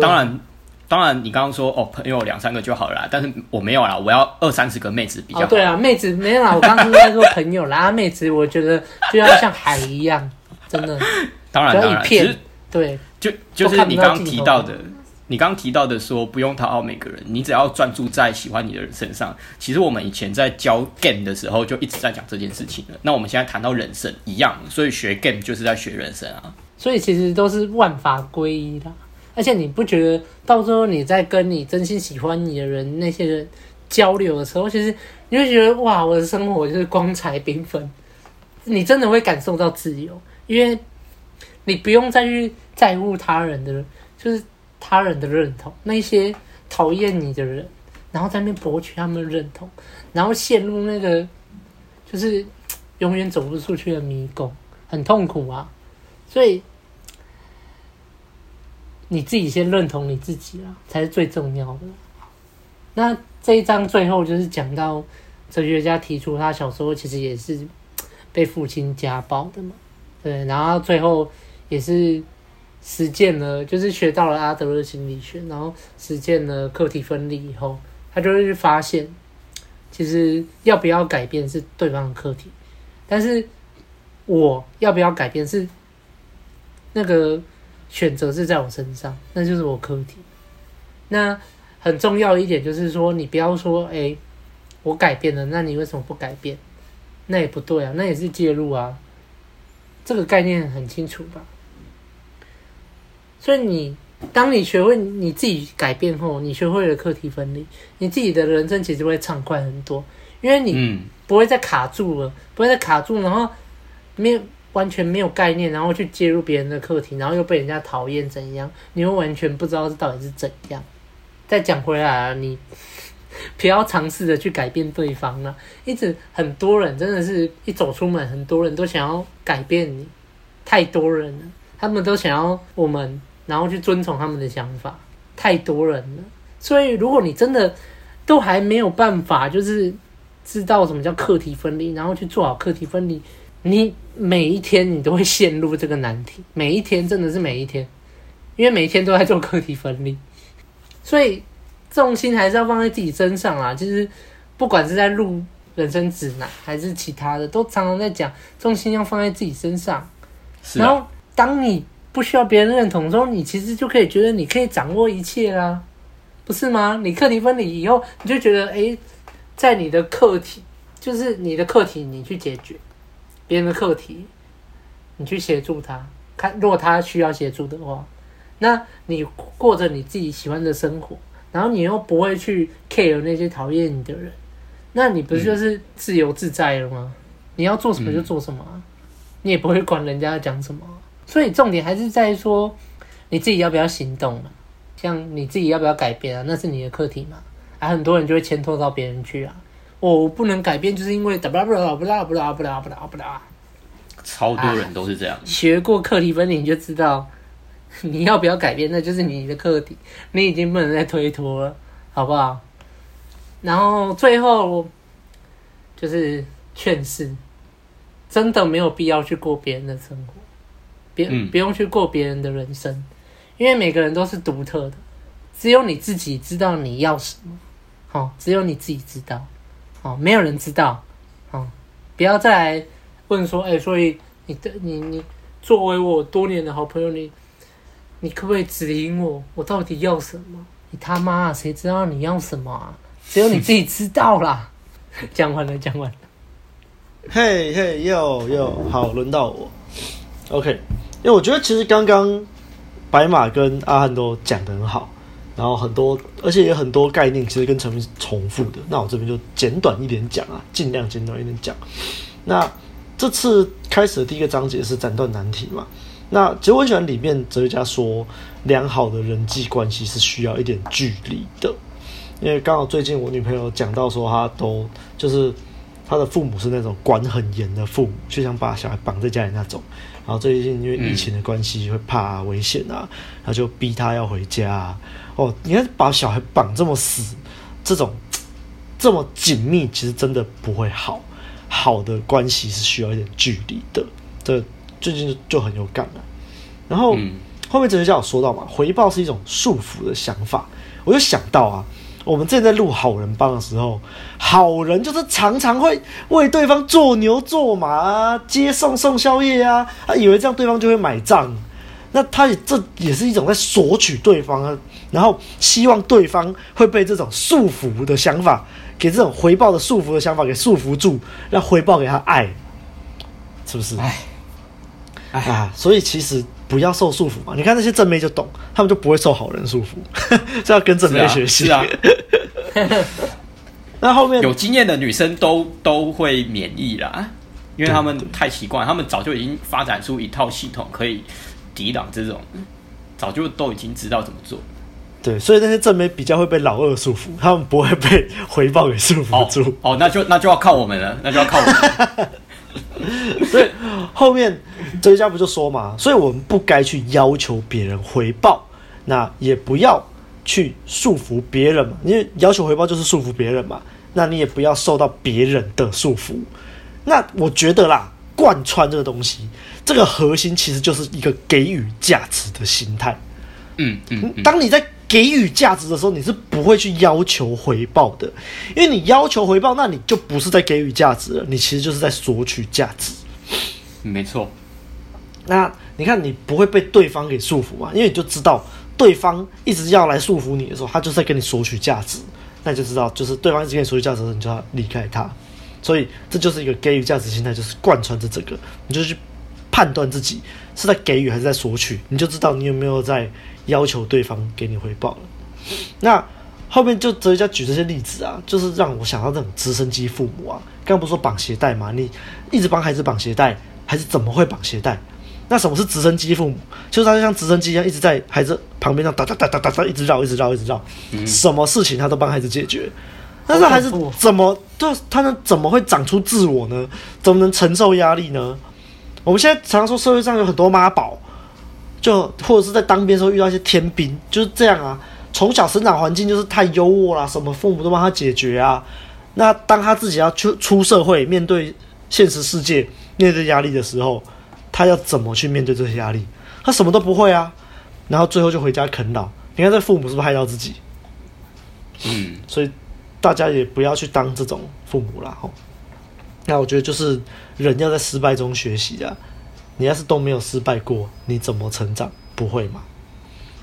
当然，当然，你刚刚说哦，朋友两三个就好了，但是我没有啦，我要二三十个妹子比较好。对啊，妹子没有啦，我刚刚应该说朋友啦，妹子我觉得就要像海一样，真的。当然，当然，其实对，就就是你刚刚提到的。你刚刚提到的说不用讨好每个人，你只要专注在喜欢你的人身上。其实我们以前在教 game 的时候就一直在讲这件事情了。那我们现在谈到人生一样，所以学 game 就是在学人生啊。所以其实都是万法归一的。而且你不觉得到时候你在跟你真心喜欢你的人那些人交流的时候，其实你会觉得哇，我的生活就是光彩缤纷。你真的会感受到自由，因为你不用再去在乎他人的，就是。他人的认同，那些讨厌你的人，然后在那边博取他们的认同，然后陷入那个就是永远走不出去的迷宫，很痛苦啊！所以你自己先认同你自己啊，才是最重要的。那这一章最后就是讲到哲学家提出，他小时候其实也是被父亲家暴的嘛，对，然后最后也是。实践了，就是学到了阿德勒心理学，然后实践了课题分离以后，他就会发现，其实要不要改变是对方的课题，但是我要不要改变是那个选择是在我身上，那就是我课题。那很重要一点就是说，你不要说，哎，我改变了，那你为什么不改变？那也不对啊，那也是介入啊。这个概念很清楚吧？所以你，当你学会你自己改变后，你学会了课题分离，你自己的人生其实会畅快很多，因为你不会再卡住了，不会再卡住，然后没有完全没有概念，然后去介入别人的课题，然后又被人家讨厌怎样？你会完全不知道这到底是怎样。再讲回来啊，你 不要尝试着去改变对方了。一直很多人真的是一走出门，很多人都想要改变你，太多人了，他们都想要我们，然后去遵从他们的想法，太多人了。所以如果你真的都还没有办法，就是知道什么叫课题分离，然后去做好课题分离，你每一天你都会陷入这个难题，每一天真的是每一天，因为每一天都在做课题分离。所以重心还是要放在自己身上啊！其实不管是在录人生指南还是其他的，都常常在讲重心要放在自己身上。然后当你不需要别人认同的时候，你其实就可以觉得你可以掌握一切啦，不是吗？你课题分离以后，你就觉得诶，在你的课题，就是你的课题，你去解决别人的课题，你去协助他，看如果他需要协助的话。那你过着你自己喜欢的生活，然后你又不会去 care 那些讨厌你的人，那你不是就是自由自在了吗？嗯、你要做什么就做什么，嗯、你也不会管人家讲什么。所以重点还是在于说你自己要不要行动嘛，像你自己要不要改变啊，那是你的课题嘛。啊，很多人就会牵拖到别人去啊，我不能改变，就是因为不啦不啦不啦不啦不啦不啦不啦，超多人都是这样。学过课题分离你就知道。你要不要改变？那就是你的课题，你已经不能再推脱了，好不好？然后最后就是劝示，真的没有必要去过别人的生活，别、嗯、不用去过别人的人生，因为每个人都是独特的，只有你自己知道你要什么，好，只有你自己知道，哦，没有人知道，哦，不要再来问说，哎、所以你的你你作为我多年的好朋友，你。你可不可以指引我？我到底要什么？你他妈，谁知道你要什么啊？只有你自己知道啦。讲完了，讲完了。嘿嘿，又又好，轮到我。OK，因为我觉得其实刚刚白马跟阿汉都讲的很好，然后很多，而且也很多概念其实跟前面是重复的。那我这边就简短一点讲啊，尽量简短一点讲。那这次开始的第一个章节是斩断难题嘛？那其实我喜欢里面哲学家说，良好的人际关系是需要一点距离的，因为刚好最近我女朋友讲到说，她都就是她的父母是那种管很严的父母，就想把小孩绑在家里那种。然后最近因为疫情的关系，会怕危险啊，然后就逼她要回家。哦，你看把小孩绑这么死，这种这么紧密，其实真的不会好。好的关系是需要一点距离的。这。最近就很有感了，然后、嗯、后面哲学家有说到嘛，回报是一种束缚的想法，我就想到啊，我们之前在录好人帮的时候，好人就是常常会为对方做牛做马啊，接送送宵夜啊，他以为这样对方就会买账，那他也这也是一种在索取对方啊，然后希望对方会被这种束缚的想法，给这种回报的束缚的想法给束缚住，让回报给他爱，是不是？哎。啊，所以其实不要受束缚嘛。你看那些正妹就懂，他们就不会受好人束缚，这要跟正妹学习。是啊，是啊 那后面有经验的女生都都会免疫啦，因为他们太习惯，他们早就已经发展出一套系统可以抵挡这种，早就都已经知道怎么做。对，所以那些正妹比较会被老二束缚，他们不会被回报给束缚住。哦，哦，那就那就要靠我们了，那就要靠我们。所以后面哲学家不就说嘛，所以我们不该去要求别人回报，那也不要去束缚别人嘛，因为要求回报就是束缚别人嘛，那你也不要受到别人的束缚。那我觉得啦，贯穿这个东西，这个核心其实就是一个给予价值的心态。嗯嗯，嗯，当你在。给予价值的时候，你是不会去要求回报的，因为你要求回报，那你就不是在给予价值了，你其实就是在索取价值。没错。那你看，你不会被对方给束缚嘛？因为你就知道，对方一直要来束缚你的时候，他就是在跟你索取价值。那你就知道，就是对方一直跟你索取价值的时候，你就要离开他。所以这就是一个给予价值心态，就是贯穿着这个，你就去判断自己是在给予还是在索取，你就知道你有没有在。要求对方给你回报了，那后面就哲学家举这些例子啊，就是让我想到这种直升机父母啊。刚刚不是说绑鞋带吗？你一直帮孩子绑鞋带，还是怎么会绑鞋带？那什么是直升机父母？就是他就像直升机一样，一直在孩子旁边上哒哒哒哒哒哒，一直绕，一直绕，一直绕，嗯、什么事情他都帮孩子解决。但是孩子怎么对他能怎么会长出自我呢？怎么能承受压力呢？我们现在常常说社会上有很多妈宝，就或者是在当兵的时候遇到一些天兵，就是这样啊。从小生长环境就是太优渥啦，什么父母都帮他解决啊。那当他自己要出出社会，面对现实世界，面对压力的时候，他要怎么去面对这些压力？他什么都不会啊，然后最后就回家啃老。你看这父母是不是害到自己？嗯，所以。大家也不要去当这种父母了吼。那我觉得就是人要在失败中学习啊。你要是都没有失败过，你怎么成长？不会嘛？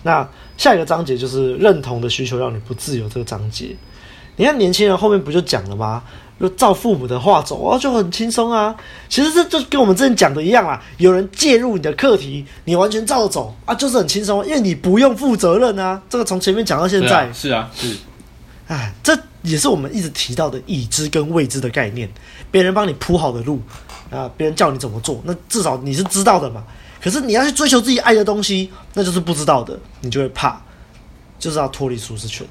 那下一个章节就是认同的需求让你不自由这个章节。你看年轻人后面不就讲了吗？就照父母的话走啊，就很轻松啊。其实这就跟我们之前讲的一样啦。有人介入你的课题，你完全照着走啊，就是很轻松，因为你不用负责任啊。这个从前面讲到现在，是啊，是啊，是。哎，这。也是我们一直提到的已知跟未知的概念，别人帮你铺好的路啊，别人叫你怎么做，那至少你是知道的嘛。可是你要去追求自己爱的东西，那就是不知道的，你就会怕，就是要脱离舒适圈。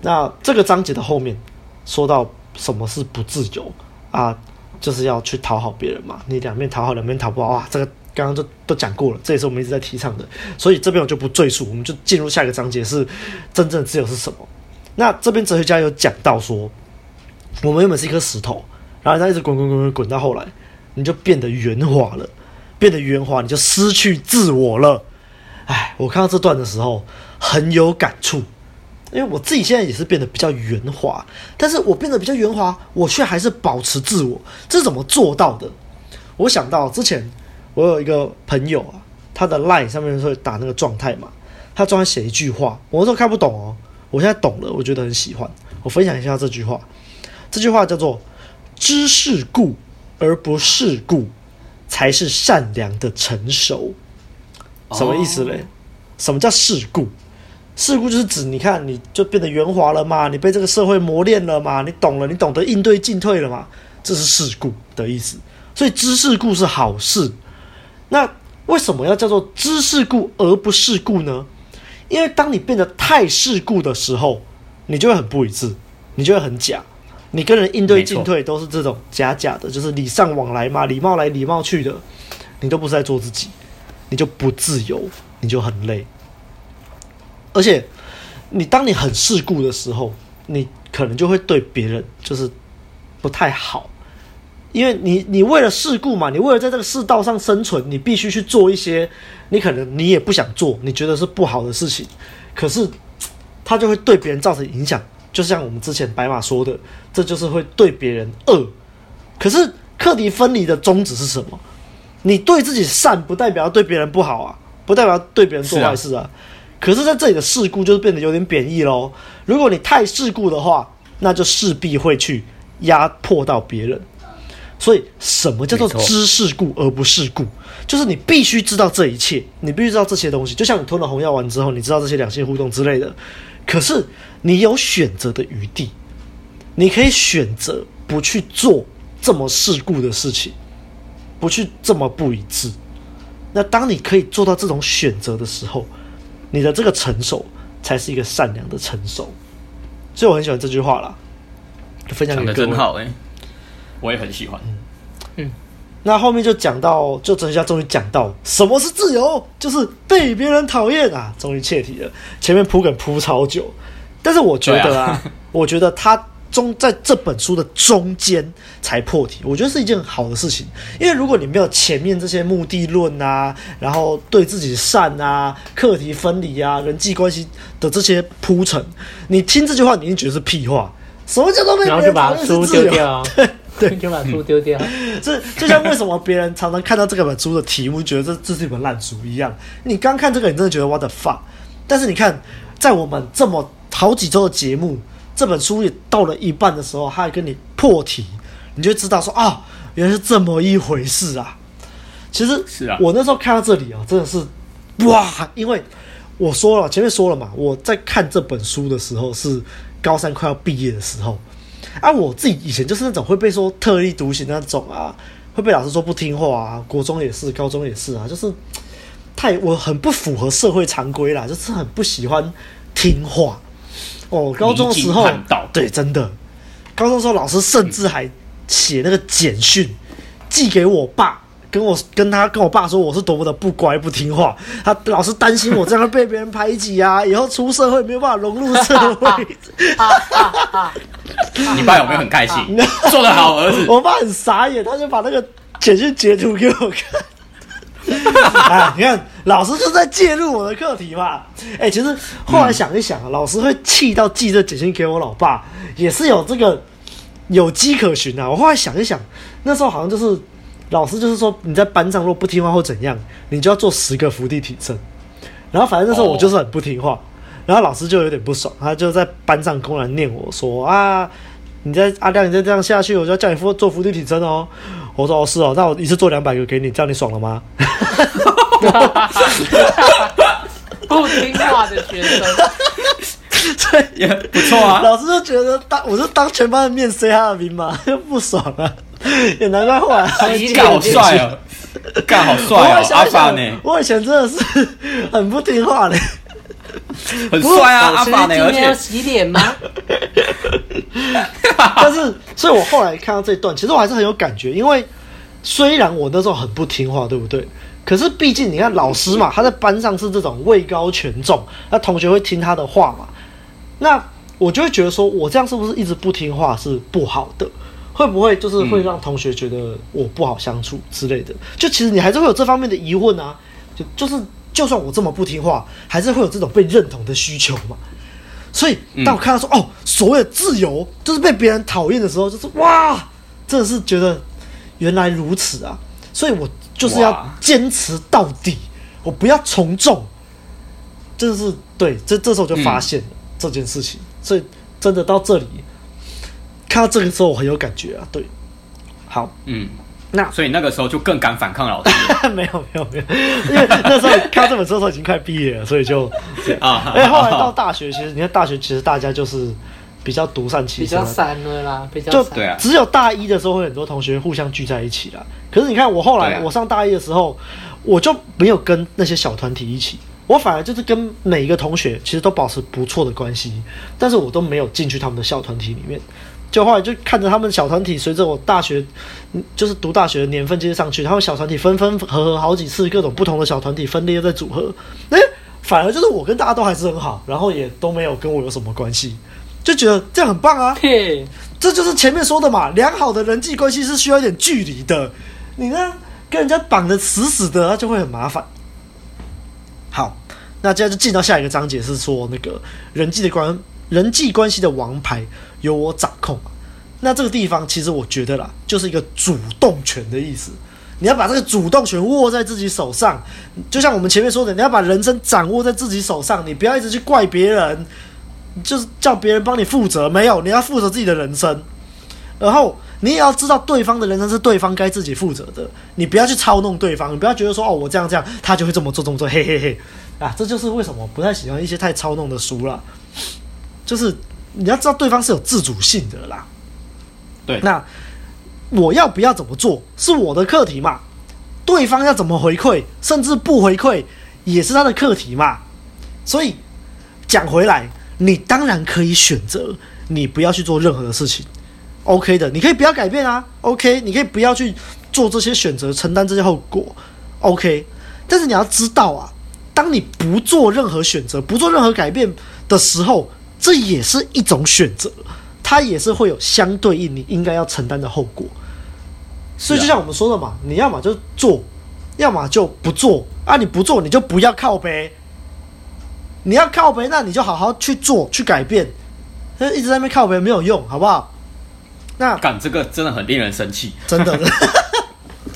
那这个章节的后面说到什么是不自由啊，就是要去讨好别人嘛。你两边讨好，两边讨不好，哇，这个刚刚都都讲过了，这也是我们一直在提倡的。所以这边我就不赘述，我们就进入下一个章节，是真正的自由是什么。那这边哲学家有讲到说，我们原本是一颗石头，然后它一直滚滚滚滚滚到后来，你就变得圆滑了，变得圆滑，你就失去自我了。哎，我看到这段的时候很有感触，因为我自己现在也是变得比较圆滑，但是我变得比较圆滑，我却还是保持自我，这是怎么做到的？我想到之前我有一个朋友啊，他的 line 上面会打那个状态嘛，他专门写一句话，我那时候看不懂哦。我现在懂了，我觉得很喜欢。我分享一下这句话，这句话叫做“知世故而不世故，才是善良的成熟”。什么意思嘞？什么叫世故？世故就是指你看，你就变得圆滑了嘛，你被这个社会磨练了嘛，你懂了，你懂得应对进退了嘛，这是世故的意思。所以知世故是好事。那为什么要叫做知世故而不世故呢？因为当你变得太世故的时候，你就会很不一致，你就会很假，你跟人应对进退都是这种假假的，就是礼尚往来嘛，礼貌来礼貌去的，你都不是在做自己，你就不自由，你就很累。而且，你当你很世故的时候，你可能就会对别人就是不太好。因为你，你为了世故嘛，你为了在这个世道上生存，你必须去做一些你可能你也不想做，你觉得是不好的事情，可是它就会对别人造成影响。就像我们之前白马说的，这就是会对别人恶。可是课题分离的宗旨是什么？你对自己善，不代表要对别人不好啊，不代表要对别人做坏事啊。可是在这里的世故就是变得有点贬义喽。如果你太世故的话，那就势必会去压迫到别人。所以，什么叫做知世故而不世故？就是你必须知道这一切，你必须知道这些东西。就像你吞了红药丸之后，你知道这些两性互动之类的。可是，你有选择的余地，你可以选择不去做这么世故的事情，不去这么不一致。那当你可以做到这种选择的时候，你的这个成熟才是一个善良的成熟。所以我很喜欢这句话啦，就分享给各位。真好哎。我也很喜欢，嗯，嗯，那后面就讲到，就哲学家终于讲到什么是自由，就是被别人讨厌啊，终于切题了。前面铺梗铺超久，但是我觉得啊，啊 我觉得他中在这本书的中间才破题，我觉得是一件好的事情。因为如果你没有前面这些目的论啊，然后对自己善啊、课题分离啊、人际关系的这些铺陈，你听这句话，你一定觉得是屁话。什么叫做被别人讨厌是自由？对。对，就把书丢掉。这就像为什么别人常常看到这个本书的题目，觉得这这是一本烂书一样。你刚看这个，你真的觉得 what the fuck？但是你看，在我们这么好几周的节目，这本书也到了一半的时候，他还跟你破题，你就知道说啊、哦，原来是这么一回事啊。其实是啊，我那时候看到这里啊，真的是哇，因为我说了前面说了嘛，我在看这本书的时候是高三快要毕业的时候。啊，我自己以前就是那种会被说特立独行那种啊，会被老师说不听话啊，国中也是，高中也是啊，就是太我很不符合社会常规啦，就是很不喜欢听话。哦，高中的时候，对，真的，高中时候老师甚至还写那个简讯寄给我爸。跟我跟他跟我爸说我是多么的不乖不听话，他老是担心我这样被别人排挤啊，以后出社会没有办法融入社会。你爸有没有很开心？做得好，儿子。我爸很傻眼，他就把那个简讯截图给我看。啊，你看，老师就在介入我的课题嘛。哎、欸，其实后来想一想，嗯、老师会气到寄这简讯给我老爸，也是有这个有迹可循啊。我后来想一想，那时候好像就是。老师就是说，你在班上如果不听话或怎样，你就要做十个伏地挺身。然后反正那时候我就是很不听话，然后老师就有点不爽，他就在班上公然念我说啊，你在阿亮，你再这样下去，我就要叫你做做伏地挺身哦。我说哦是哦，那我一次做两百个给你，这样你爽了吗？不听话的学生，这也不错啊。老师就觉得当我是当全班的面塞他的名嘛，就 不爽了。也难怪后来他 干好帅哦，干好帅哦，阿法呢？我以前真的是 很不听话的，很帅啊，阿爸呢？而且要洗脸吗？但是，所以我后来看到这段，其实我还是很有感觉，因为虽然我那时候很不听话，对不对？可是毕竟你看老师嘛，他在班上是这种位高权重，那同学会听他的话嘛，那我就会觉得说，我这样是不是一直不听话是不好的？会不会就是会让同学觉得我不好相处之类的？就其实你还是会有这方面的疑问啊。就就是就算我这么不听话，还是会有这种被认同的需求嘛。所以当我看到说哦，所谓的自由就是被别人讨厌的时候，就是哇，真的是觉得原来如此啊。所以我就是要坚持到底，我不要从众。真的是对，这这时候就发现了这件事情。所以真的到这里。看到这个时候，我很有感觉啊。对，好，嗯，那所以那个时候就更敢反抗老师。没有，没有，没有，因为那时候看到这本书的时候已经快毕业了，所以就 啊。哎，后来到大学，其实你看大学，其实大家就是比较独善其身，比较散了啦，比较就对啊。只有大一的时候会很多同学互相聚在一起啦。可是你看我后来，我上大一的时候，我就没有跟那些小团体一起，我反而就是跟每一个同学其实都保持不错的关系，但是我都没有进去他们的校团体里面。就后来就看着他们小团体，随着我大学，就是读大学的年份接上去，他们小团体分分合合好几次，各种不同的小团体分裂在组合，哎，反而就是我跟大家都还是很好，然后也都没有跟我有什么关系，就觉得这样很棒啊。嘿，这就是前面说的嘛，良好的人际关系是需要一点距离的，你呢跟人家绑得死死的，那就会很麻烦。好，那接下来就进到下一个章节，是说那个人际的关人际关系的王牌。由我掌控，那这个地方其实我觉得啦，就是一个主动权的意思。你要把这个主动权握在自己手上，就像我们前面说的，你要把人生掌握在自己手上，你不要一直去怪别人，就是叫别人帮你负责。没有，你要负责自己的人生。然后你也要知道对方的人生是对方该自己负责的，你不要去操弄对方，你不要觉得说哦，我这样这样，他就会这么做这么做，嘿嘿嘿啊，这就是为什么不太喜欢一些太操弄的书了，就是。你要知道对方是有自主性的啦，对，那我要不要怎么做是我的课题嘛？对方要怎么回馈，甚至不回馈也是他的课题嘛。所以讲回来，你当然可以选择你不要去做任何的事情，OK 的，你可以不要改变啊，OK，你可以不要去做这些选择，承担这些后果，OK。但是你要知道啊，当你不做任何选择，不做任何改变的时候。这也是一种选择，它也是会有相对应你应该要承担的后果。所以就像我们说的嘛，你要么就做，要么就不做啊！你不做，你就不要靠呗。你要靠呗，那你就好好去做，去改变。一直在那边靠呗没有用，好不好？那干这个真的很令人生气，真的。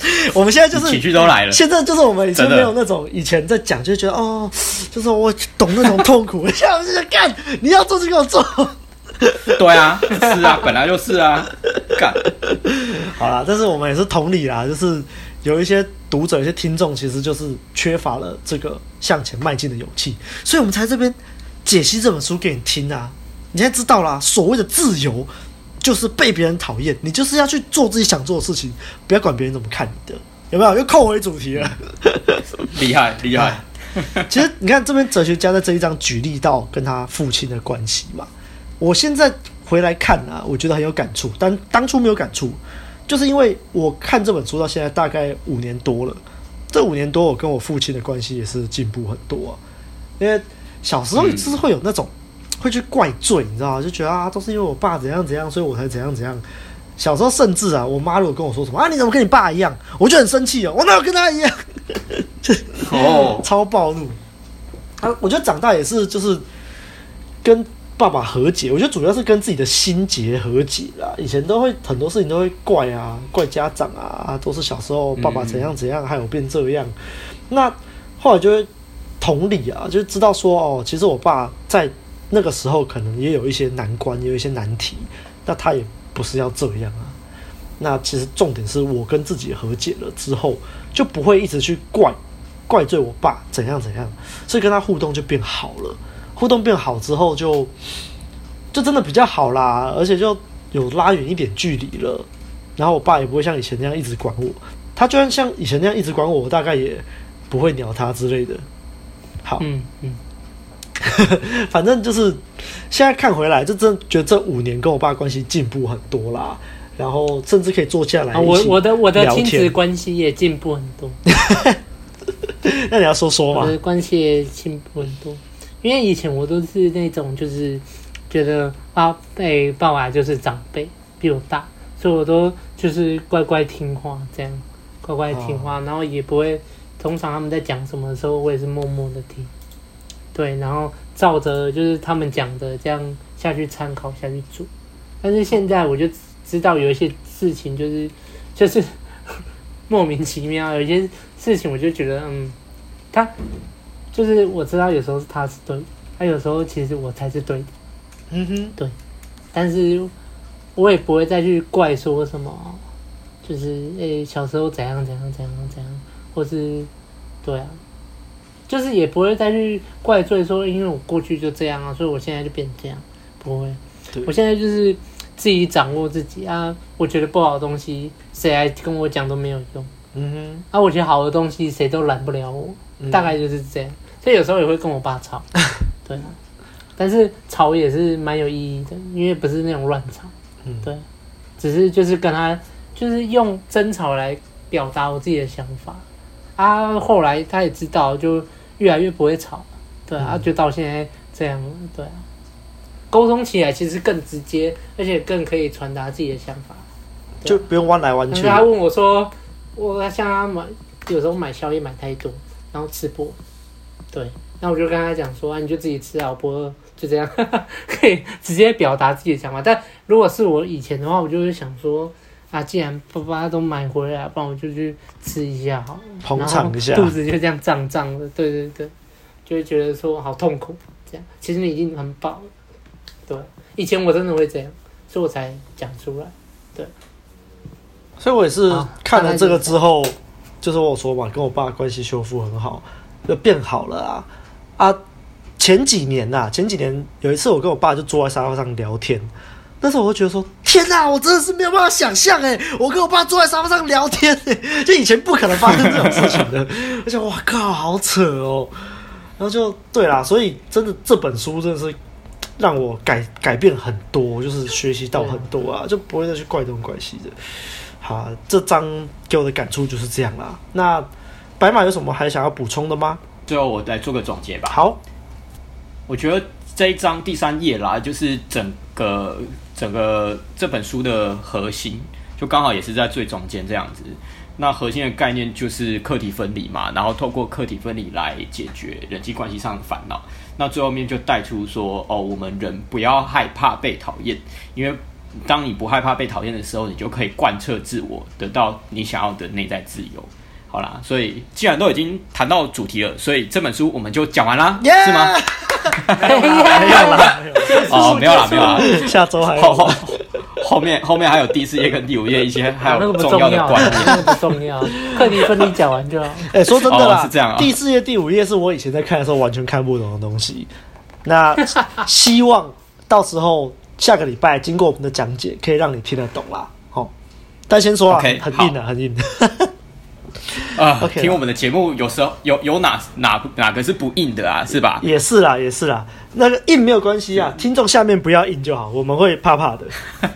我们现在就是情绪都来了，现在就是我们已经没有那种以前在讲，就觉得哦，就是我懂那种痛苦。现在就在干，你要做就给我做。对啊，是啊，本来就是啊，干。好啦，但是我们也是同理啦，就是有一些读者、一些听众，其实就是缺乏了这个向前迈进的勇气，所以我们才这边解析这本书给你听啊。你现在知道啦，所谓的自由，就是被别人讨厌，你就是要去做自己想做的事情，不要管别人怎么看你的，有没有？又扣回主题了，厉 害厉害。其实你看这边哲学家在这一章举例到跟他父亲的关系嘛，我现在回来看啊，我觉得很有感触，但当初没有感触，就是因为我看这本书到现在大概五年多了，这五年多我跟我父亲的关系也是进步很多啊，因为小时候也是会有那种会去怪罪，你知道吗？就觉得啊，都是因为我爸怎样怎样，所以我才怎样怎样。小时候甚至啊，我妈如果跟我说什么啊，你怎么跟你爸一样，我就很生气哦，我哪有跟他一样？哦，超暴怒啊！我觉得长大也是，就是跟爸爸和解。我觉得主要是跟自己的心结和解啦。以前都会很多事情都会怪啊，怪家长啊，都是小时候爸爸怎样怎样，害我变这样。那后来就会同理啊，就知道说哦，其实我爸在那个时候可能也有一些难关，也有一些难题。那他也不是要这样啊。那其实重点是我跟自己和解了之后，就不会一直去怪。怪罪我爸怎样怎样，所以跟他互动就变好了。互动变好之后就，就就真的比较好啦，而且就有拉远一点距离了。然后我爸也不会像以前那样一直管我，他就算像以前那样一直管我，我大概也不会鸟他之类的。好，嗯嗯，反正就是现在看回来，就真觉得这五年跟我爸关系进步很多啦。然后甚至可以坐下来，我我的我的亲子关系也进步很多。那你要说说嘛？我的关系也进步很多，因为以前我都是那种就是觉得啊被爸爸就是长辈比我大，所以我都就是乖乖听话这样，乖乖听话，然后也不会，通常他们在讲什么的时候，我也是默默的听，对，然后照着就是他们讲的这样下去参考下去做。但是现在我就知道有一些事情就是 就是 莫名其妙，有一些。事情我就觉得，嗯，他就是我知道有时候是他是对，他有时候其实我才是对的，嗯哼，对，但是我也不会再去怪说什么，就是诶、欸、小时候怎样怎样怎样怎样，或是对啊，就是也不会再去怪罪说，因为我过去就这样啊，所以我现在就变这样，不会，我现在就是自己掌握自己啊，我觉得不好的东西，谁来跟我讲都没有用。嗯哼，啊，我觉得好的东西谁都拦不了我，嗯、大概就是这样。所以有时候也会跟我爸吵，对，但是吵也是蛮有意义的，因为不是那种乱吵，嗯，对，只是就是跟他就是用争吵来表达我自己的想法。啊，后来他也知道，就越来越不会吵，对啊，嗯、就到现在这样，对啊，沟通起来其实更直接，而且更可以传达自己的想法，就不用弯来弯去。他问我说。我像他买，有时候买宵夜买太多，然后吃不完，对，那我就跟他讲说啊，你就自己吃啊，我不饿，就这样，可以直接表达自己的想法。但如果是我以前的话，我就会想说啊，既然爸爸都买回来，不然我就去吃一下好了，捧场一下，肚子就这样胀胀的，对对对，就会觉得说好痛苦，这样，其实你已经很饱了，对，以前我真的会这样，所以我才讲出来，对。所以我也是看了这个之后，就是我说嘛，跟我爸关系修复很好，就变好了啊啊！前几年呐，前几年有一次我跟我爸就坐在沙发上聊天，那时候我就觉得说，天哪，我真的是没有办法想象哎，我跟我爸坐在沙发上聊天诶，就以前不可能发生这种事情的，而且哇靠，好扯哦！然后就对啦，所以真的这本书真的是让我改改变很多，就是学习到很多啊，就不会再去怪东怪西的。好，这章给我的感触就是这样啦。那白马有什么还想要补充的吗？最后我来做个总结吧。好，我觉得这一章第三页啦，就是整个整个这本书的核心，就刚好也是在最中间这样子。那核心的概念就是课题分离嘛，然后透过课题分离来解决人际关系上的烦恼。那最后面就带出说，哦，我们人不要害怕被讨厌，因为。当你不害怕被讨厌的时候，你就可以贯彻自我，得到你想要的内在自由。好啦，所以既然都已经谈到主题了，所以这本书我们就讲完啦，Yeah! 是吗？没有啦，哦，没有啦，没有啦，下周还有后后后面后面还有第四页跟第五页一些还有重要的观念，那个不重要，课题分你讲完就好。哎，说真的啦，哦、是这样啊。第四页、第五页是我以前在看的时候完全看不懂的东西。那希望到时候。下个礼拜经过我们的讲解，可以让你听得懂啦。好、哦，但先说啊，okay, 很硬的，很硬的。啊，uh, okay 听我们的节目，有时候有有哪哪哪个是不硬的啊？是吧？也是啦，也是啦。那个硬没有关系啊，是听众下面不要硬就好，我们会怕怕的。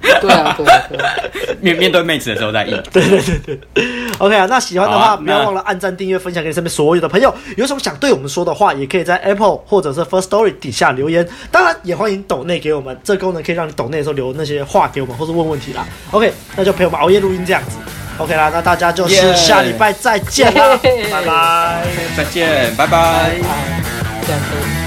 对啊，对啊，对啊。面面对妹子的时候再硬。对对对对。OK 啊，那喜欢的话不要忘了按赞、订阅、分享给身边所有的朋友。有什么想对我们说的话，也可以在 Apple 或者是 First Story 底下留言。当然，也欢迎抖内给我们，这个功能可以让你抖内的时候留那些话给我们，或是问问题啦。OK，那就陪我们熬夜录音这样子。OK 啦，那大家就是下礼拜再见啦，拜拜，再见，拜拜。拜拜